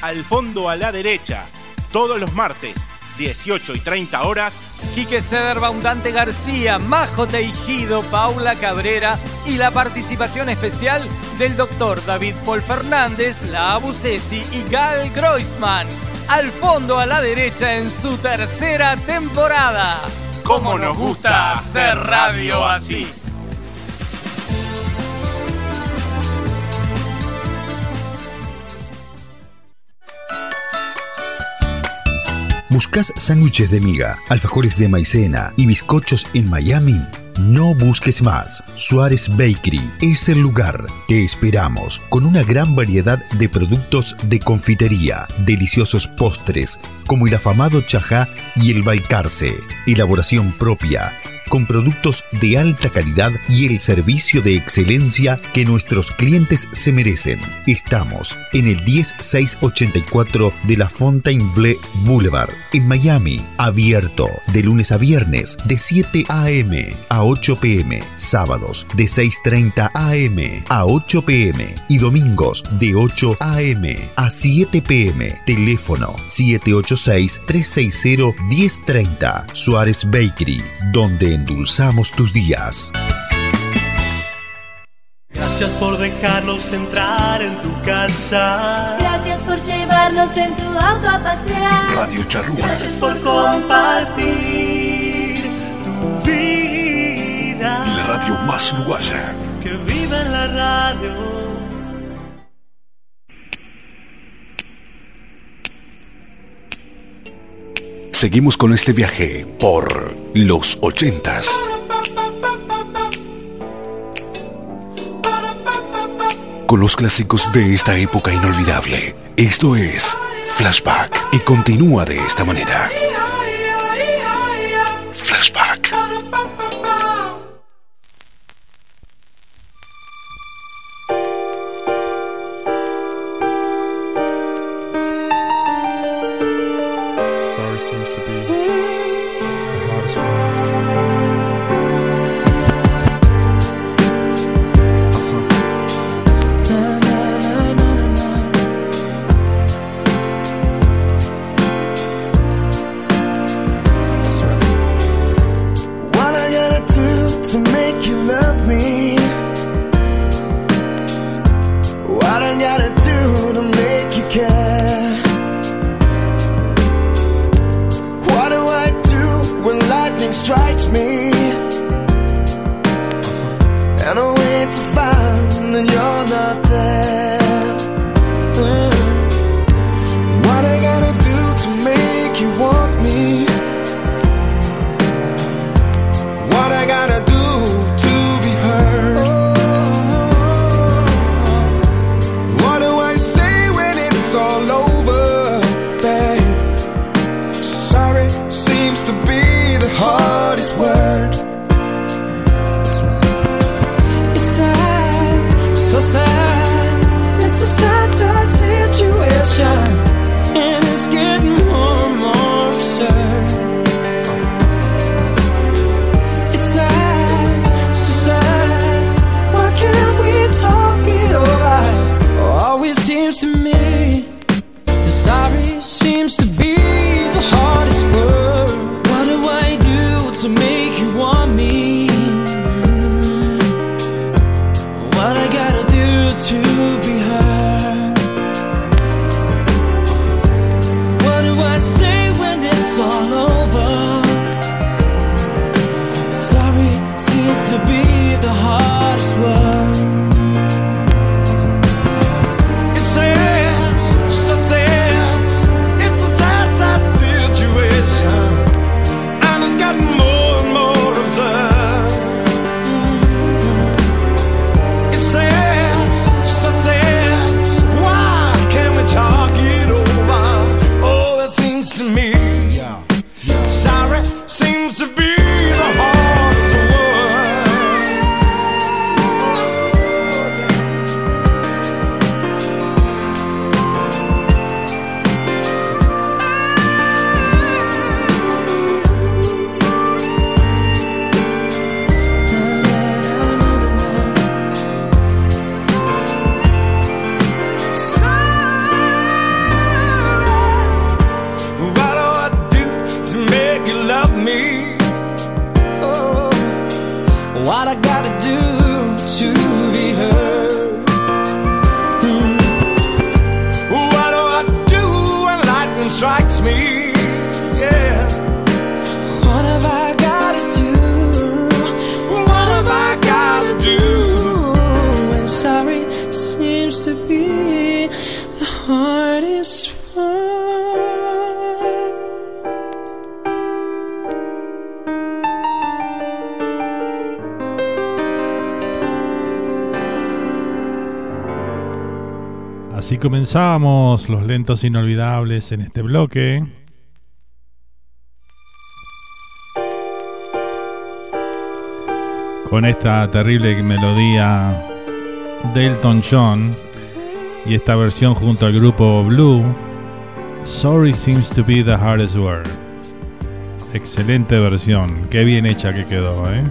Al fondo a la derecha, todos los martes, 18 y 30 horas. Quique Cederbaum, Dante García, Majo Teijido, Paula Cabrera y la participación especial del doctor David Paul Fernández, la Abusesi y Gal Groisman. Al fondo a la derecha en su tercera temporada. ¿Cómo nos gusta hacer radio así? ¿Buscas sándwiches de miga, alfajores de maicena y bizcochos en Miami? No busques más. Suárez Bakery es el lugar. Te esperamos con una gran variedad de productos de confitería, deliciosos postres, como el afamado chajá y el balcarce, elaboración propia con productos de alta calidad y el servicio de excelencia que nuestros clientes se merecen. Estamos en el 10684 de la Fontainebleau Boulevard, en Miami, abierto de lunes a viernes de 7 a.m. a 8 p.m., sábados de 6.30 a.m. a 8 p.m. y domingos de 8 a.m. a 7 p.m. Teléfono 786-360-1030 Suárez Bakery, donde endulzamos tus días. Gracias por dejarnos entrar en tu casa. Gracias por llevarnos en tu auto a pasear. Radio Charrúa. Gracias por compartir tu vida. La radio más uruguaya. Que viva en la radio. Seguimos con este viaje por los ochentas. Con los clásicos de esta época inolvidable. Esto es Flashback y continúa de esta manera. Flashback. Así comenzábamos los lentos inolvidables en este bloque. Con esta terrible melodía de Elton John y esta versión junto al grupo Blue, Sorry seems to be the hardest word. Excelente versión, qué bien hecha que quedó, ¿eh?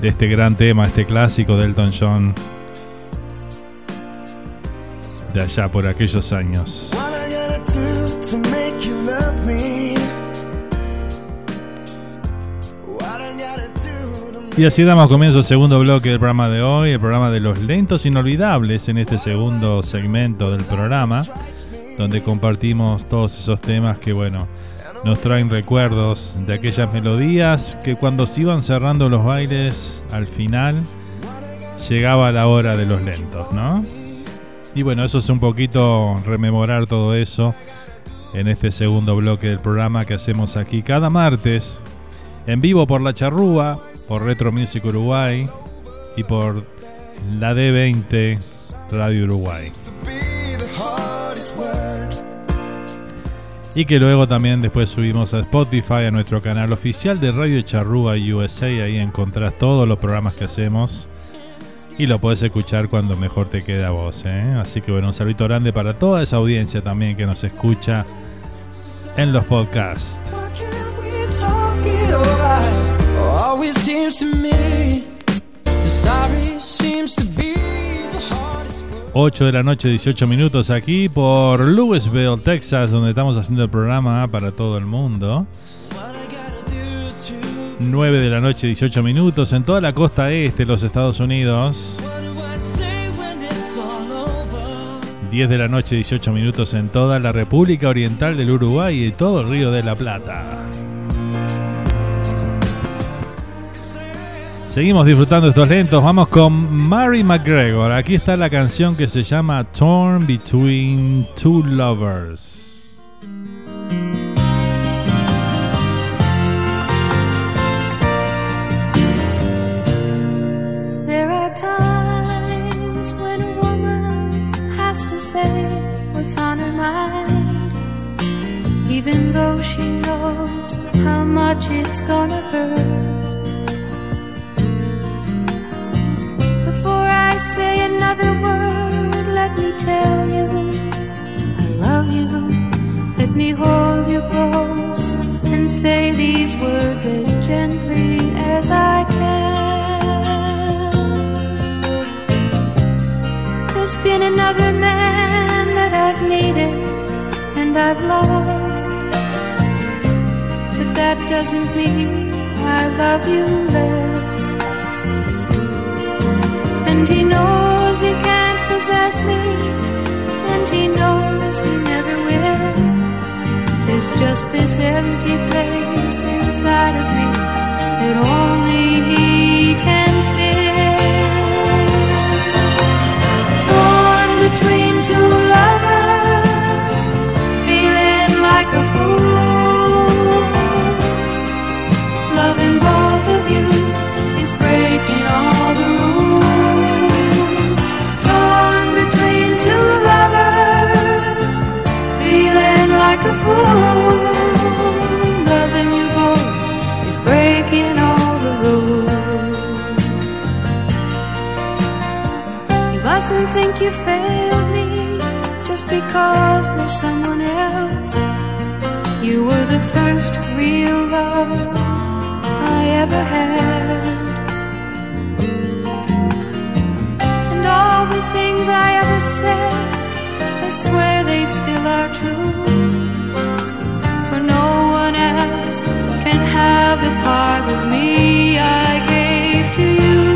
De este gran tema, este clásico de Elton John allá por aquellos años. Y así damos comienzo al segundo bloque del programa de hoy, el programa de los lentos inolvidables en este segundo segmento del programa, donde compartimos todos esos temas que, bueno, nos traen recuerdos de aquellas melodías que cuando se iban cerrando los bailes, al final llegaba la hora de los lentos, ¿no? Y bueno, eso es un poquito rememorar todo eso en este segundo bloque del programa que hacemos aquí cada martes en vivo por La Charrúa, por Retro Music Uruguay y por la D20 Radio Uruguay. Y que luego también después subimos a Spotify, a nuestro canal oficial de Radio Charrúa USA. Ahí encontrás todos los programas que hacemos. Y lo podés escuchar cuando mejor te quede a vos. ¿eh? Así que bueno, un saludo grande para toda esa audiencia también que nos escucha en los podcasts. We talk it over. Always seems to me the sorry seems to be the hardest word. 8 de la noche, 18 minutos aquí por Louisville, Texas, donde estamos haciendo el programa para todo el mundo. 9 de la noche, 18 minutos en toda la costa este de los Estados Unidos. 10 de la noche, 18 minutos en toda la República Oriental del Uruguay y todo el Río de la Plata. Seguimos disfrutando estos lentos. Vamos con Mary McGregor. Aquí está la canción que se llama Torn Between Two Lovers. Even though she knows how much it's gonna hurt. Before I say another word, let me tell you I love you. Let me hold you close and say these words as gently as I can. There's been another man that I've needed I've loved, but that doesn't mean I love you less. And he knows he can't possess me, and he knows he never will. There's just this empty place inside of me that only he mustn't think you failed me just because there's someone else. You were the first real love I ever had. And all the things I ever said, I swear they still are true. For no one else can have the part of me I gave to you.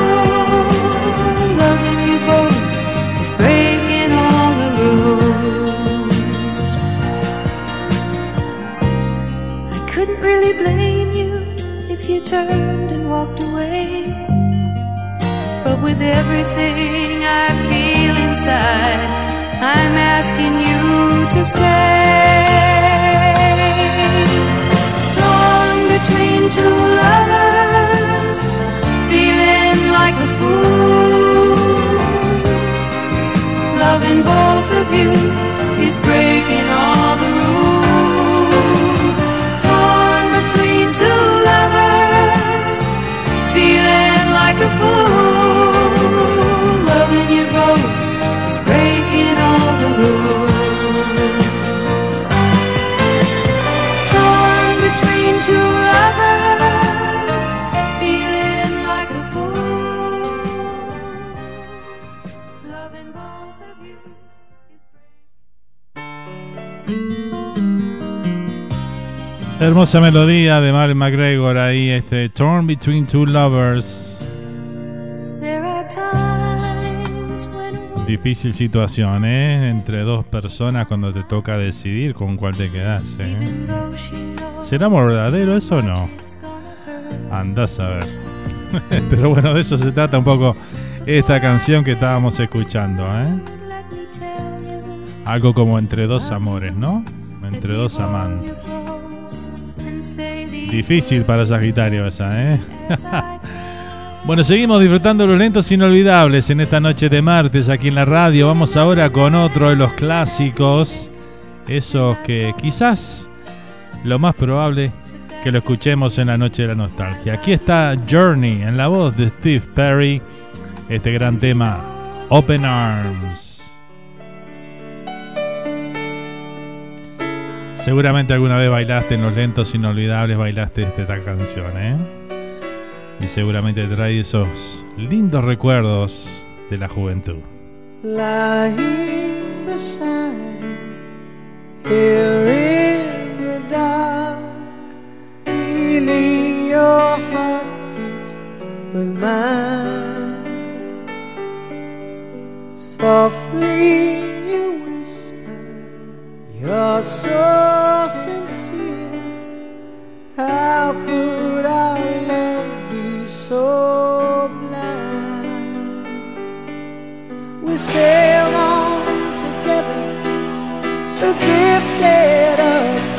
turned and walked away. But with everything I feel inside, I'm asking you to stay. Torn between two lovers, feeling like a fool. Loving both of you is breaking all the Hermosa melodía de Mark McGregor ahí, este Torn Between Two Lovers. Difícil situación, ¿eh? Entre dos personas cuando te toca decidir con cuál te quedas, ¿eh? ¿Será verdadero eso o no? Andás a ver. Pero bueno, de eso se trata un poco esta canción que estábamos escuchando, ¿eh? Algo como entre dos amores, ¿no? Entre dos amantes. Difícil para Sagitario esa, ¿eh? bueno, seguimos disfrutando los lentos inolvidables en esta noche de martes aquí en la radio. Vamos ahora con otro de los clásicos. Esos que quizás lo más probable que lo escuchemos en la noche de la nostalgia. Aquí está Journey en la voz de Steve Perry. Este gran tema, Open Arms. Seguramente alguna vez bailaste en los lentos inolvidables, bailaste esta canción, ¿eh? Y seguramente te trae esos lindos recuerdos de la juventud. Softly you whisper, you're so sincere. How could so blind? We sailed on together, drifted apart,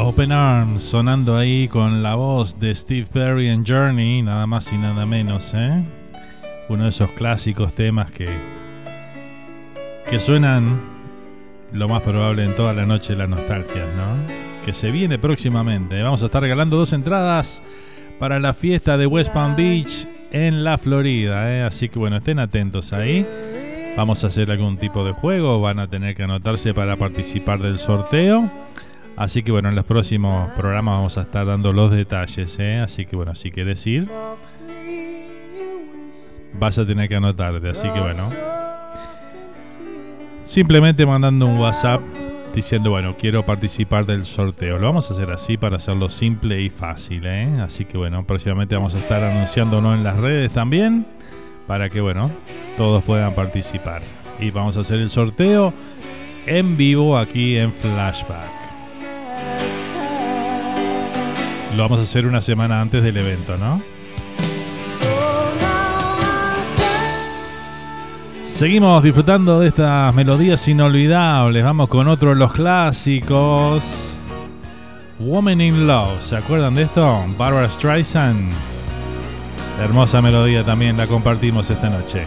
Open Arms sonando ahí con la voz de Steve Perry en Journey, nada más y nada menos, ¿eh? Uno de esos clásicos temas que que suenan lo más probable en toda la noche de la nostalgia, ¿no? Que se viene próximamente. Vamos a estar regalando dos entradas para la fiesta de West Palm Beach en la Florida, ¿eh? Así que bueno, estén atentos ahí. Vamos a hacer algún tipo de juego, van a tener que anotarse para participar del sorteo. Así que bueno, en los próximos programas vamos a estar dando los detalles, ¿eh? Así que bueno, si quieres ir, vas a tener que anotarte. Así que bueno, simplemente mandando un WhatsApp diciendo, bueno, quiero participar del sorteo. Lo vamos a hacer así para hacerlo simple y fácil, ¿eh? Así que bueno, próximamente vamos a estar anunciándonos en las redes también para que bueno, todos puedan participar. Y vamos a hacer el sorteo en vivo aquí en Flashback. Lo vamos a hacer una semana antes del evento, ¿no? Seguimos disfrutando de estas melodías inolvidables. Vamos con otro de los clásicos. Woman in Love. ¿Se acuerdan de esto? Barbara Streisand. Hermosa melodía también la compartimos esta noche.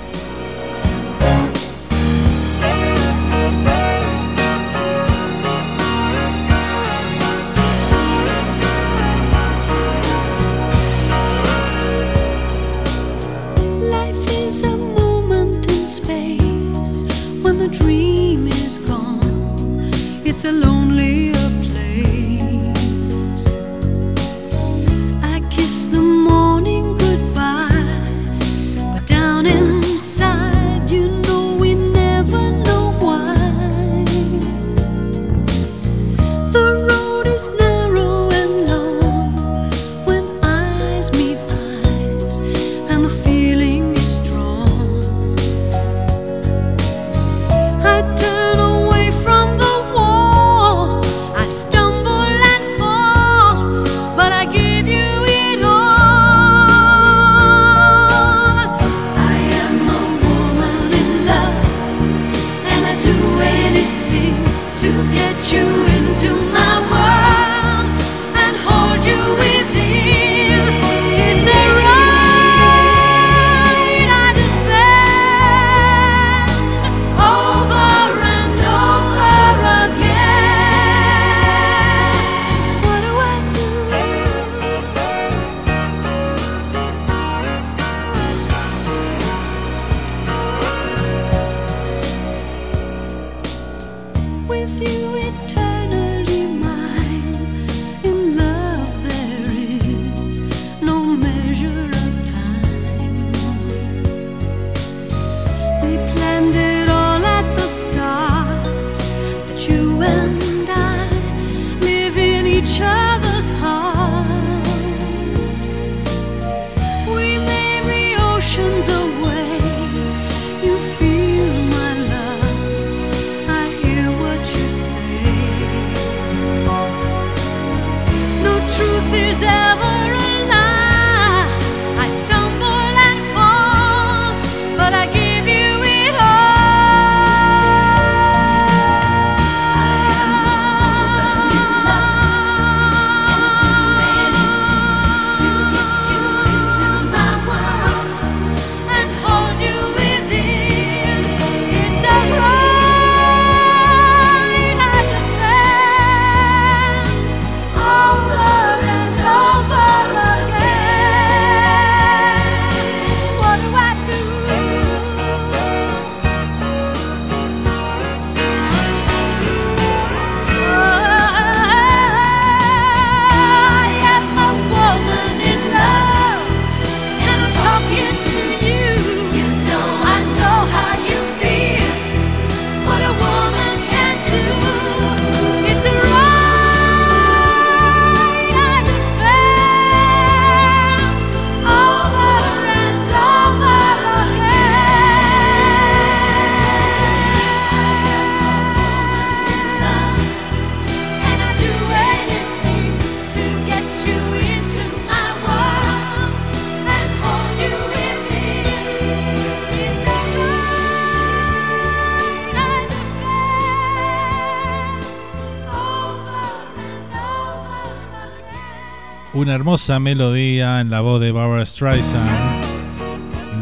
Una hermosa melodía en la voz de Barbara Streisand,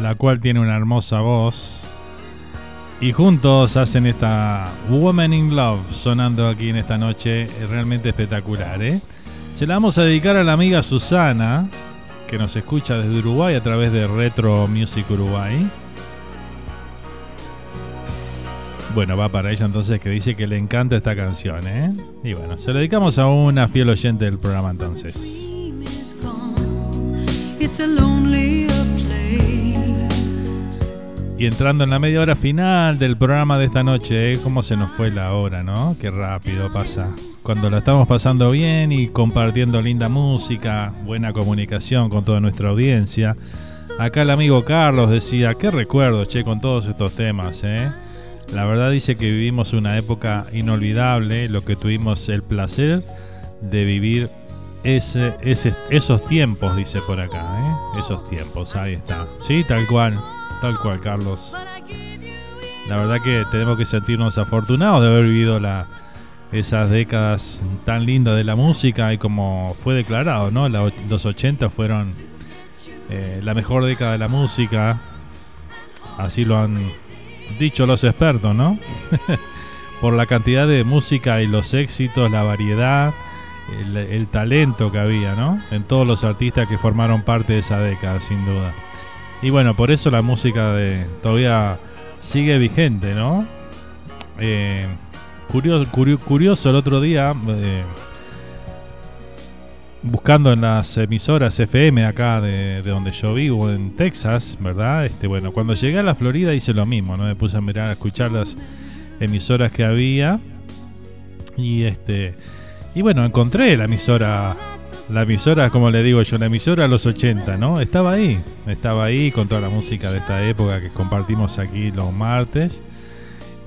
la cual tiene una hermosa voz. Y juntos hacen esta Woman in Love sonando aquí en esta noche, es realmente espectacular. ¿eh? Se la vamos a dedicar a la amiga Susana, que nos escucha desde Uruguay a través de Retro Music Uruguay. Bueno, va para ella entonces que dice que le encanta esta canción, ¿eh? Y bueno, se lo dedicamos a una fiel oyente del programa entonces. Y entrando en la media hora final del programa de esta noche, ¿eh? cómo se nos fue la hora, ¿no? Qué rápido pasa. Cuando la estamos pasando bien y compartiendo linda música, buena comunicación con toda nuestra audiencia. Acá el amigo Carlos decía, qué recuerdo, che, con todos estos temas, ¿eh? La verdad dice que vivimos una época inolvidable, lo que tuvimos el placer de vivir esos tiempos, dice por acá, ¿eh? Esos tiempos, ahí está. Sí, tal cual, tal cual, Carlos. La verdad que tenemos que sentirnos afortunados de haber vivido la, esas décadas tan lindas de la música y como fue declarado, ¿no? La- los 80 fueron eh, la mejor década de la música. Así lo han dicho los expertos, ¿no? Por la cantidad de música y los éxitos, la variedad, el, talento que había, ¿no? En todos los artistas que formaron parte de esa década, sin duda. Y bueno, por eso la música de todavía sigue vigente, ¿no? Eh, curioso, curio- curioso el otro día, eh, buscando en las emisoras FM acá de, de donde yo vivo, en Texas, ¿verdad? Este, bueno, cuando llegué a la Florida hice lo mismo, ¿no? Me puse a mirar, a escuchar las emisoras que había. Y este. Y bueno, encontré la emisora. La emisora, como le digo yo, la emisora a los 80, ¿no? Estaba ahí. Estaba ahí con toda la música de esta época que compartimos aquí los martes.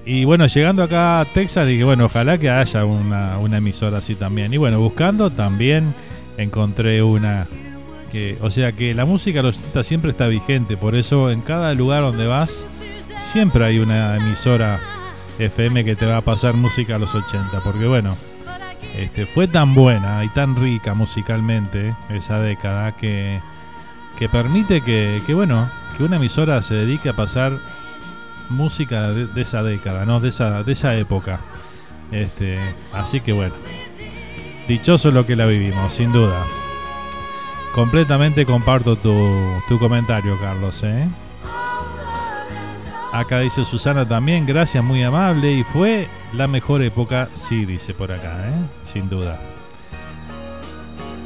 Y bueno, llegando acá a Texas dije, bueno, ojalá que haya una, una emisora así también. Y bueno, buscando también encontré una que, o sea que la música los 80 siempre está vigente, por eso en cada lugar donde vas siempre hay una emisora FM que te va a pasar música a los 80, porque bueno, este, fue tan buena y tan rica musicalmente esa década que, que permite que, que, bueno, que una emisora se dedique a pasar música de, de esa década, ¿no? De esa, de esa época. Este, así que bueno, dichoso lo que la vivimos, sin duda. Completamente comparto tu, tu comentario, Carlos, ¿eh? Acá dice Susana también, gracias, muy amable. Y fue la mejor época, sí, dice por acá, ¿eh? sin duda.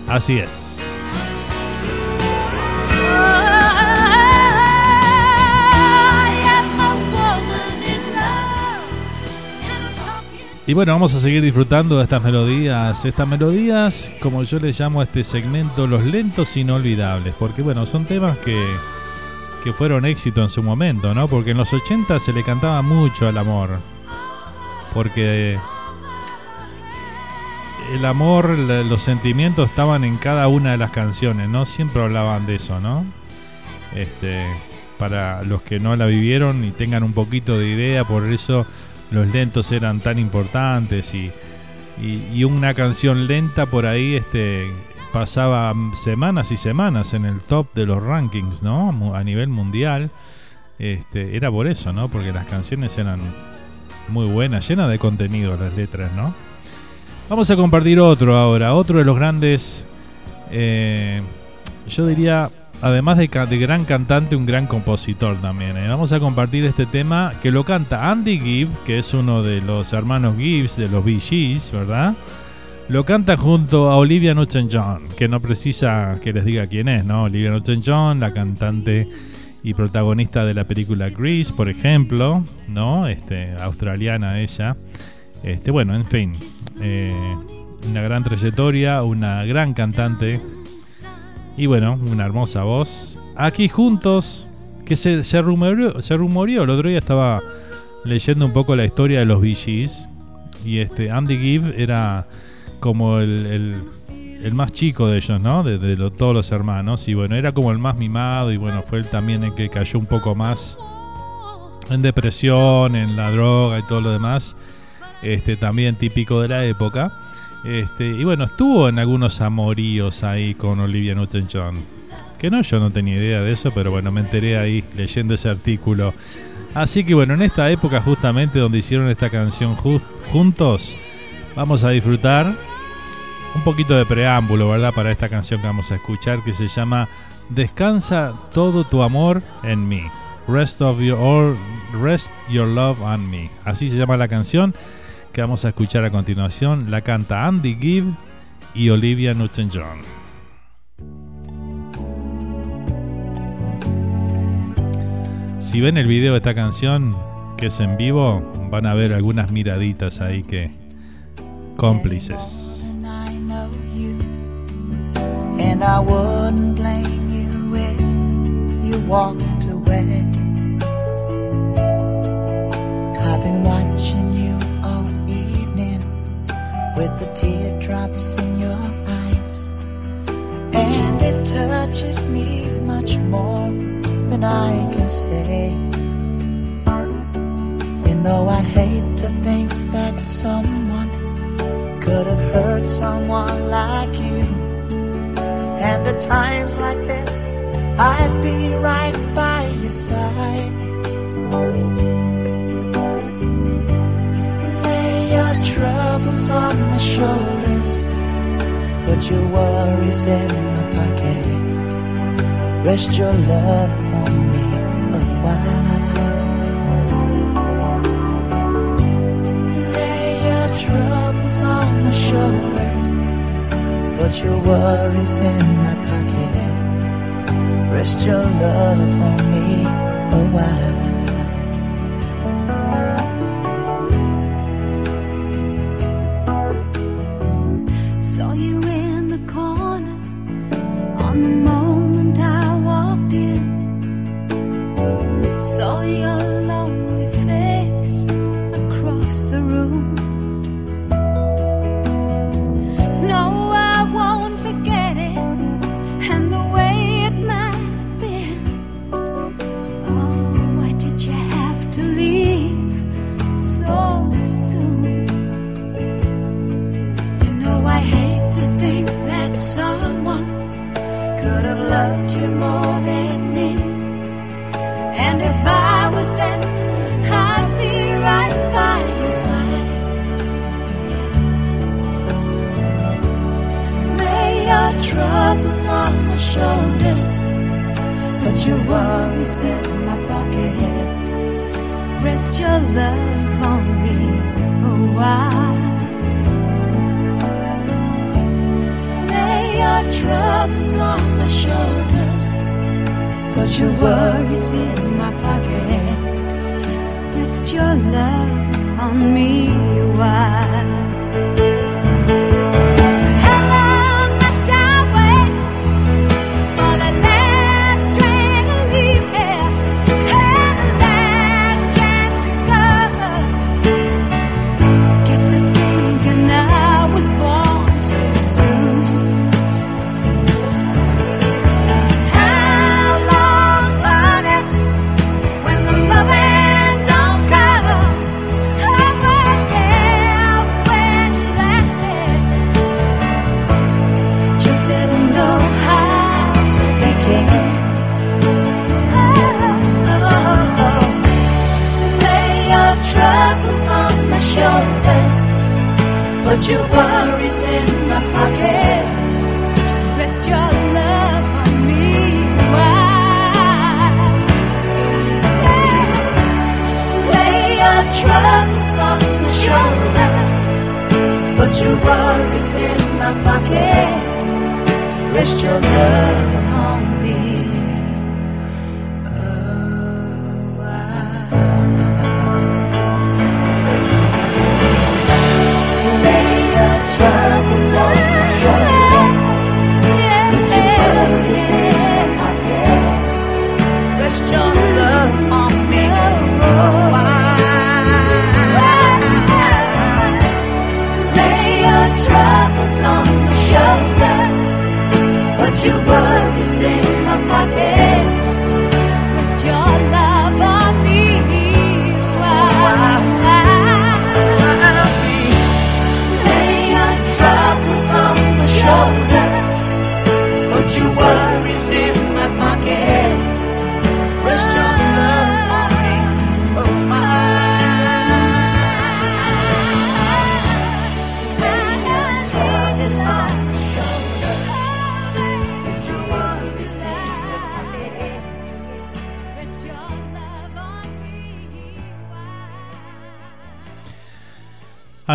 Así es. Y bueno, vamos a seguir disfrutando de estas melodías. Estas melodías, como yo les llamo a este segmento, los lentos inolvidables. Porque bueno, son temas que, que fueron éxito en su momento, ¿no? Porque en los 80 se le cantaba mucho al amor. Porque el amor, los sentimientos estaban en cada una de las canciones, ¿no? Siempre hablaban de eso, ¿no? Este, para los que no la vivieron y tengan un poquito de idea, por eso los lentos eran tan importantes y, y, y una canción lenta por ahí este, pasaba semanas y semanas en el top de los rankings, ¿no? A nivel mundial. Este, era por eso, ¿no? Porque las canciones eran muy buenas, llenas de contenido las letras, ¿no? Vamos a compartir otro ahora, otro de los grandes, eh, yo diría, además de, gran cantante, un gran compositor también. ¿eh? Vamos a compartir este tema que lo canta Andy Gibb, que es uno de los hermanos Gibbs de los Bee ¿verdad? Lo canta junto a Olivia Newton-John, que no precisa que les diga quién es, ¿no? Olivia Newton-John, la cantante y protagonista de la película Grease, por ejemplo, ¿no? Este, australiana ella. Este, bueno, en fin, eh, una gran trayectoria, una gran cantante y bueno, una hermosa voz. Aquí juntos, que se, rumoreó, se rumoreó, el otro día estaba leyendo un poco la historia de los Gees y este Andy Gibb era como el, el- más chico de ellos, ¿no? De, lo- todos los hermanos y bueno, era como el más mimado y bueno, fue él también el que cayó un poco más en depresión, en la droga y todo lo demás, este también típico de la época. Este, y bueno, estuvo en algunos amoríos ahí con Olivia Newton-John. Que no, yo no tenía idea de eso, pero bueno, me enteré ahí leyendo ese artículo. Así que bueno, en esta época justamente donde hicieron esta canción ju- juntos, vamos a disfrutar un poquito de preámbulo, ¿verdad? Para esta canción que vamos a escuchar que se llama Descansa todo tu amor en mí. Rest of your or rest your love on me. Así se llama la canción que vamos a escuchar a continuación. La canta Andy Gibb y Olivia Newton-John. Si ven el video de esta canción, que es en vivo, van a ver algunas miraditas ahí que cómplices. And I wouldn't blame you if you walked away. I've been watching you all evening with the teardrops in your eyes, and it touches me much more than I can say. You know, I hate to think that someone could have hurt someone like you. And at times like this, I'd be right by your side. Lay your troubles on my shoulders, put your worries in my pocket. Rest your love on me a while. Put your worries in my pocket. Rest your love on me a while.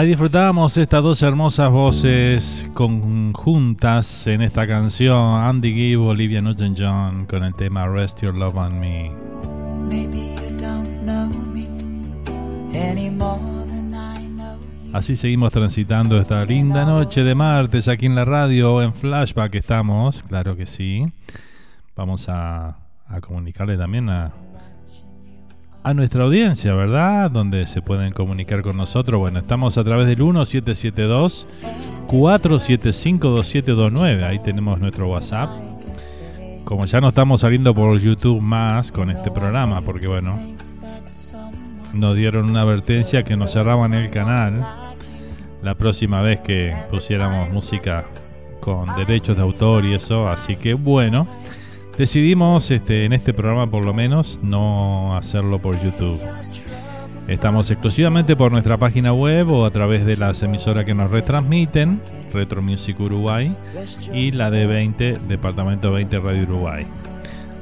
Ahí disfrutábamos estas dos hermosas voces conjuntas en esta canción, Andy Gibb, Olivia Newton-John, con el tema Rest Your Love on Me. Así seguimos transitando esta linda noche de martes aquí en la radio, en Flashback estamos, claro que sí. Vamos a, a comunicarle también a, a nuestra audiencia, ¿verdad? Donde se pueden comunicar con nosotros. Bueno, estamos a través del 1772 4752729. Ahí tenemos nuestro WhatsApp. Como ya no estamos saliendo por YouTube más con este programa, porque bueno, nos dieron una advertencia que nos cerraban el canal la próxima vez que pusiéramos música con derechos de autor y eso. Así que bueno, decidimos este, en este programa por lo menos no hacerlo por YouTube. Estamos exclusivamente por nuestra página web o a través de las emisoras que nos retransmiten, Retro Music Uruguay y la D20, Departamento 20 Radio Uruguay.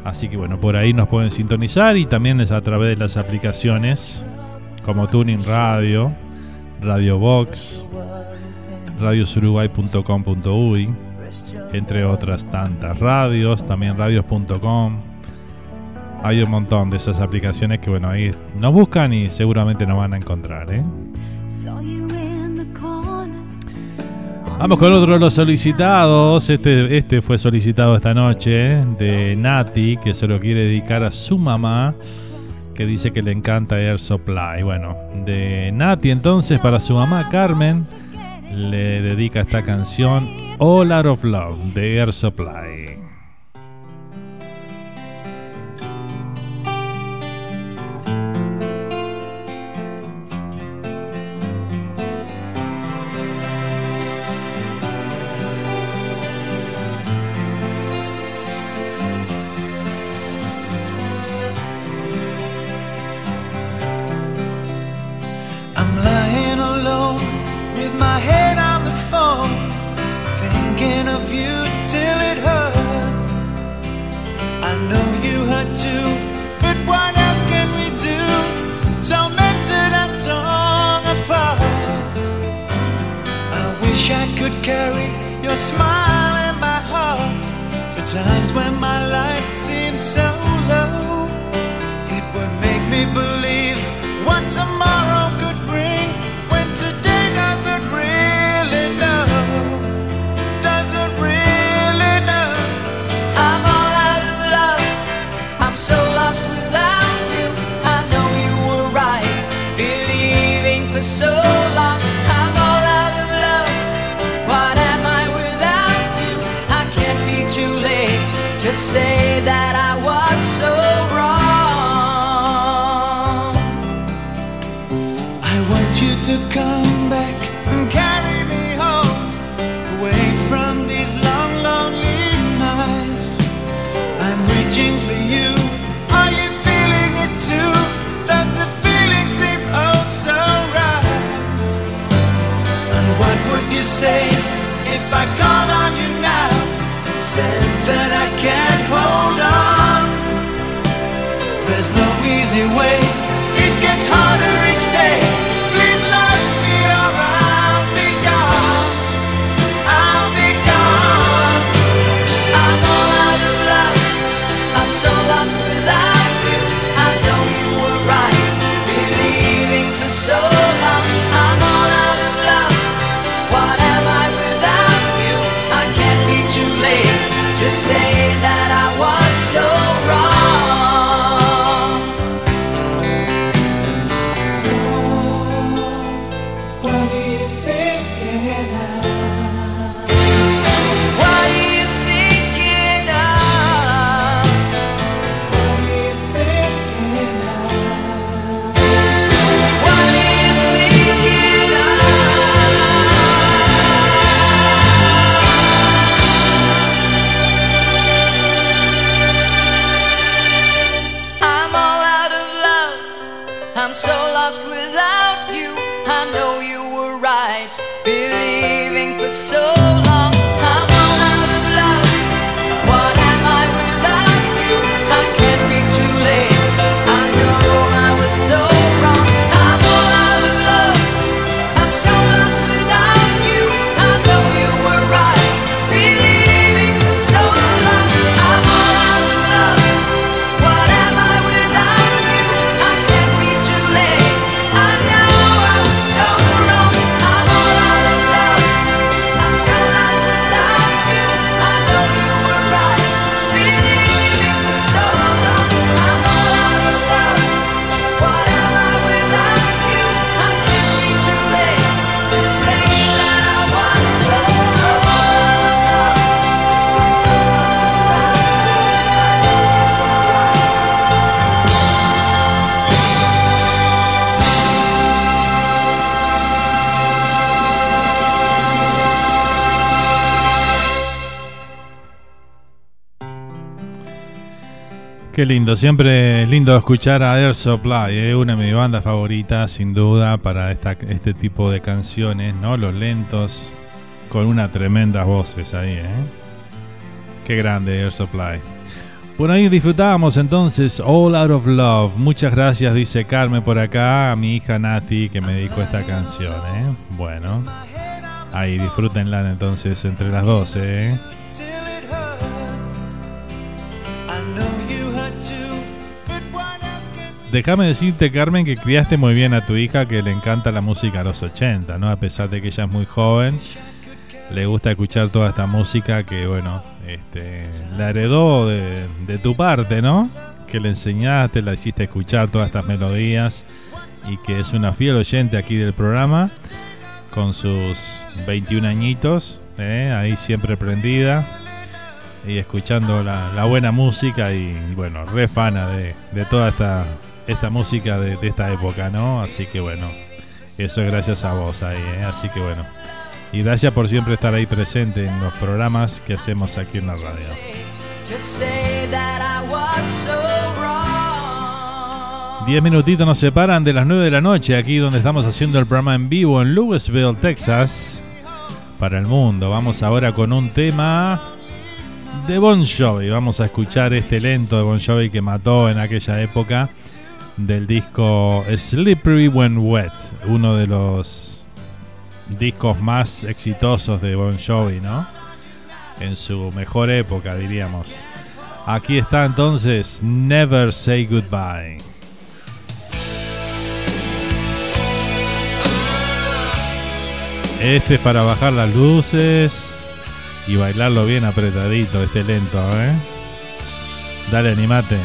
Así que bueno, por ahí nos pueden sintonizar y también es a través de las aplicaciones como Tuning Radio, Radio Box, radiosuruguay.com.uy, entre otras tantas radios, también radios.com. Hay un montón de esas aplicaciones que bueno, ahí nos buscan y seguramente nos van a encontrar, ¿eh? Vamos con otro de los solicitados. Este, este fue solicitado esta noche de Nati, que se lo quiere dedicar a su mamá, que dice que le encanta Air Supply. Bueno, de Nati entonces para su mamá Carmen le dedica esta canción All Out of Love de Air Supply. Qué lindo, siempre es lindo escuchar a Air Supply, eh, una de mis bandas favoritas sin duda para este tipo de canciones, ¿no? Los lentos con unas tremendas voces ahí, ¿eh? Qué grande Air Supply. Bueno, ahí disfrutábamos entonces All Out of Love. Muchas gracias, dice Carmen por acá, a mi hija Nati que me dedicó esta canción, ¿eh? Bueno, ahí disfrútenla entonces entre las dos, ¿eh? Déjame decirte, Carmen, que criaste muy bien a tu hija que le encanta la música a los 80, ¿no? A pesar de que ella es muy joven, le gusta escuchar toda esta música que, bueno, este, la heredó de, tu parte, ¿no? Que le enseñaste, la hiciste escuchar todas estas melodías y que es una fiel oyente aquí del programa con sus 21 añitos, ¿eh? ahí siempre prendida y escuchando la, la buena música y, bueno, re fana de, de toda esta, esta música de, de esta época, ¿no? Así que bueno, eso es gracias a vos ahí, ¿eh? Así que bueno. Y gracias por siempre estar ahí presente en los programas que hacemos aquí en la radio. Diez minutitos nos separan de las 9 de la noche, aquí donde estamos haciendo el programa en vivo en Louisville, Texas, para el mundo. Vamos ahora con un tema de Bon Jovi. Vamos a escuchar este lento de Bon Jovi que mató en aquella época del disco Slippery When Wet, uno de los discos más exitosos de Bon Jovi, ¿no? En su mejor época, diríamos. Aquí está entonces Never Say Goodbye. Este es para bajar las luces y bailarlo bien apretadito, este lento, ¿eh? Dale, animate.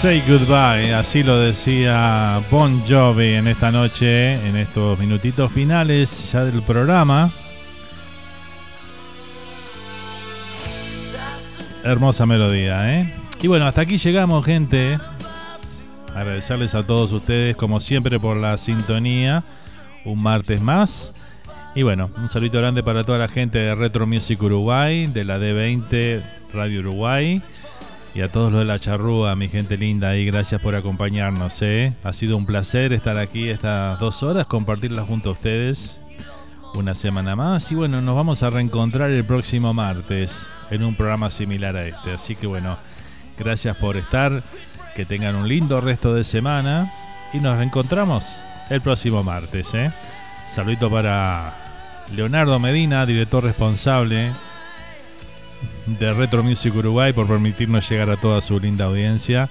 Say Goodbye, así lo decía Bon Jovi en esta noche, en estos minutitos finales ya del programa. Hermosa melodía, ¿eh? Y bueno, hasta aquí llegamos, gente. Agradecerles a todos ustedes, como siempre, por la sintonía. Un martes más. Y bueno, un saludo grande para toda la gente de Retro Music Uruguay, de la D20 Radio Uruguay. Y a todos los de la charrúa, mi gente linda, y gracias por acompañarnos. ¿eh? Ha sido un placer estar aquí estas dos horas, compartirlas junto a ustedes una semana más. Y bueno, nos vamos a reencontrar el próximo martes en un programa similar a este. Así que bueno, gracias por estar, que tengan un lindo resto de semana y nos reencontramos el próximo martes. ¿eh? Saludito para Leonardo Medina, director responsable de Retro Music Uruguay por permitirnos llegar a toda su linda audiencia.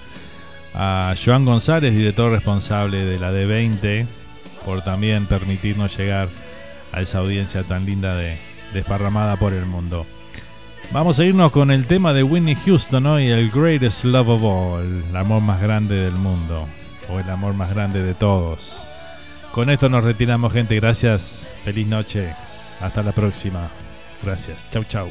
A Joan González, director responsable de la D20, por también permitirnos llegar a esa audiencia tan linda de desparramada por el mundo. Vamos a irnos con el tema de Whitney Houston ¿no? y el Greatest Love of All, el amor más grande del mundo, o el amor más grande de todos. Con esto nos retiramos, gente. Gracias. Feliz noche. Hasta la próxima. Gracias. Chau, chau.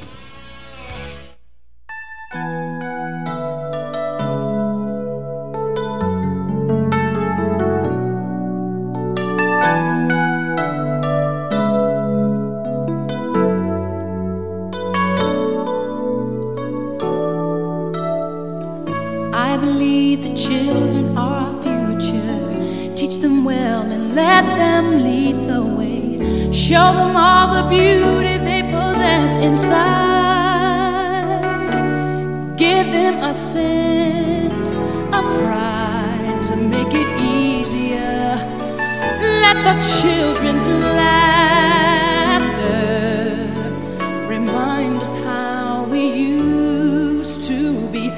Show them all the beauty they possess inside. Give them a sense of pride to make it easier. Let the children's laughter remind us how we used to be.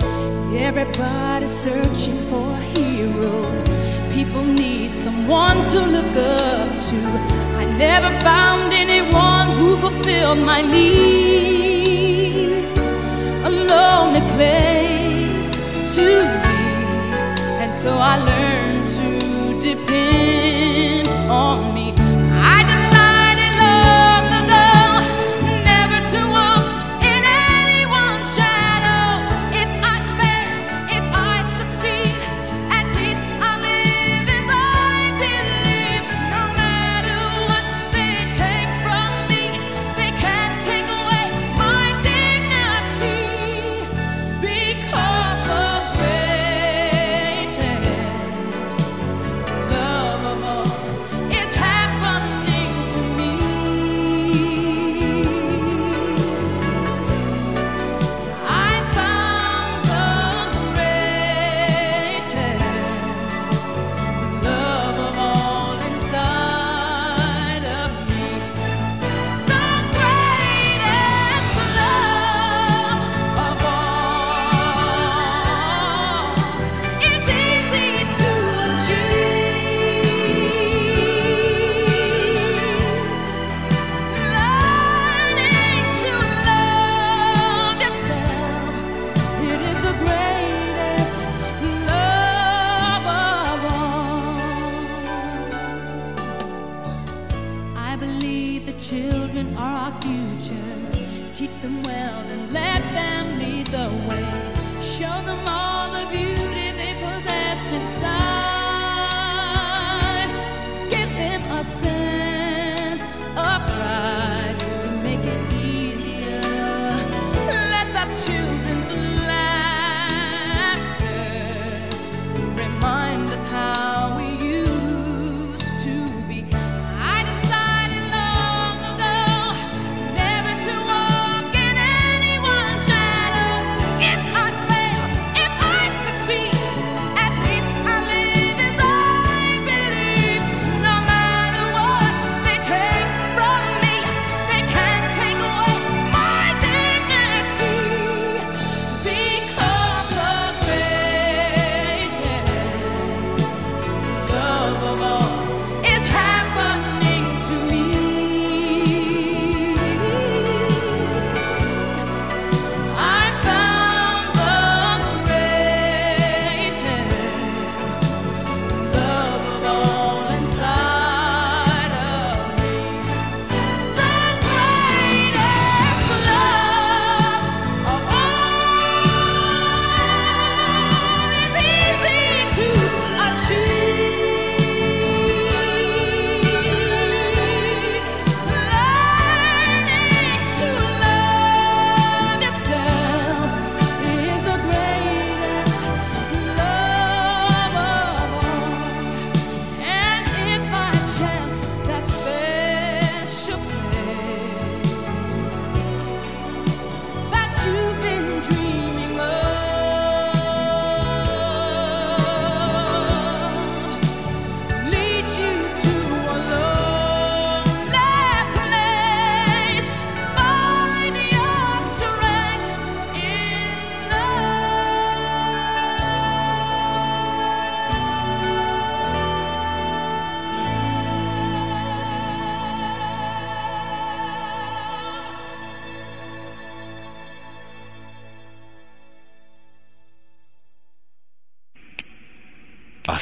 Everybody searching for a hero. People need someone to look up to. I never found anyone who fulfilled my needs. Lonely place to be. And so I learned to depend on me.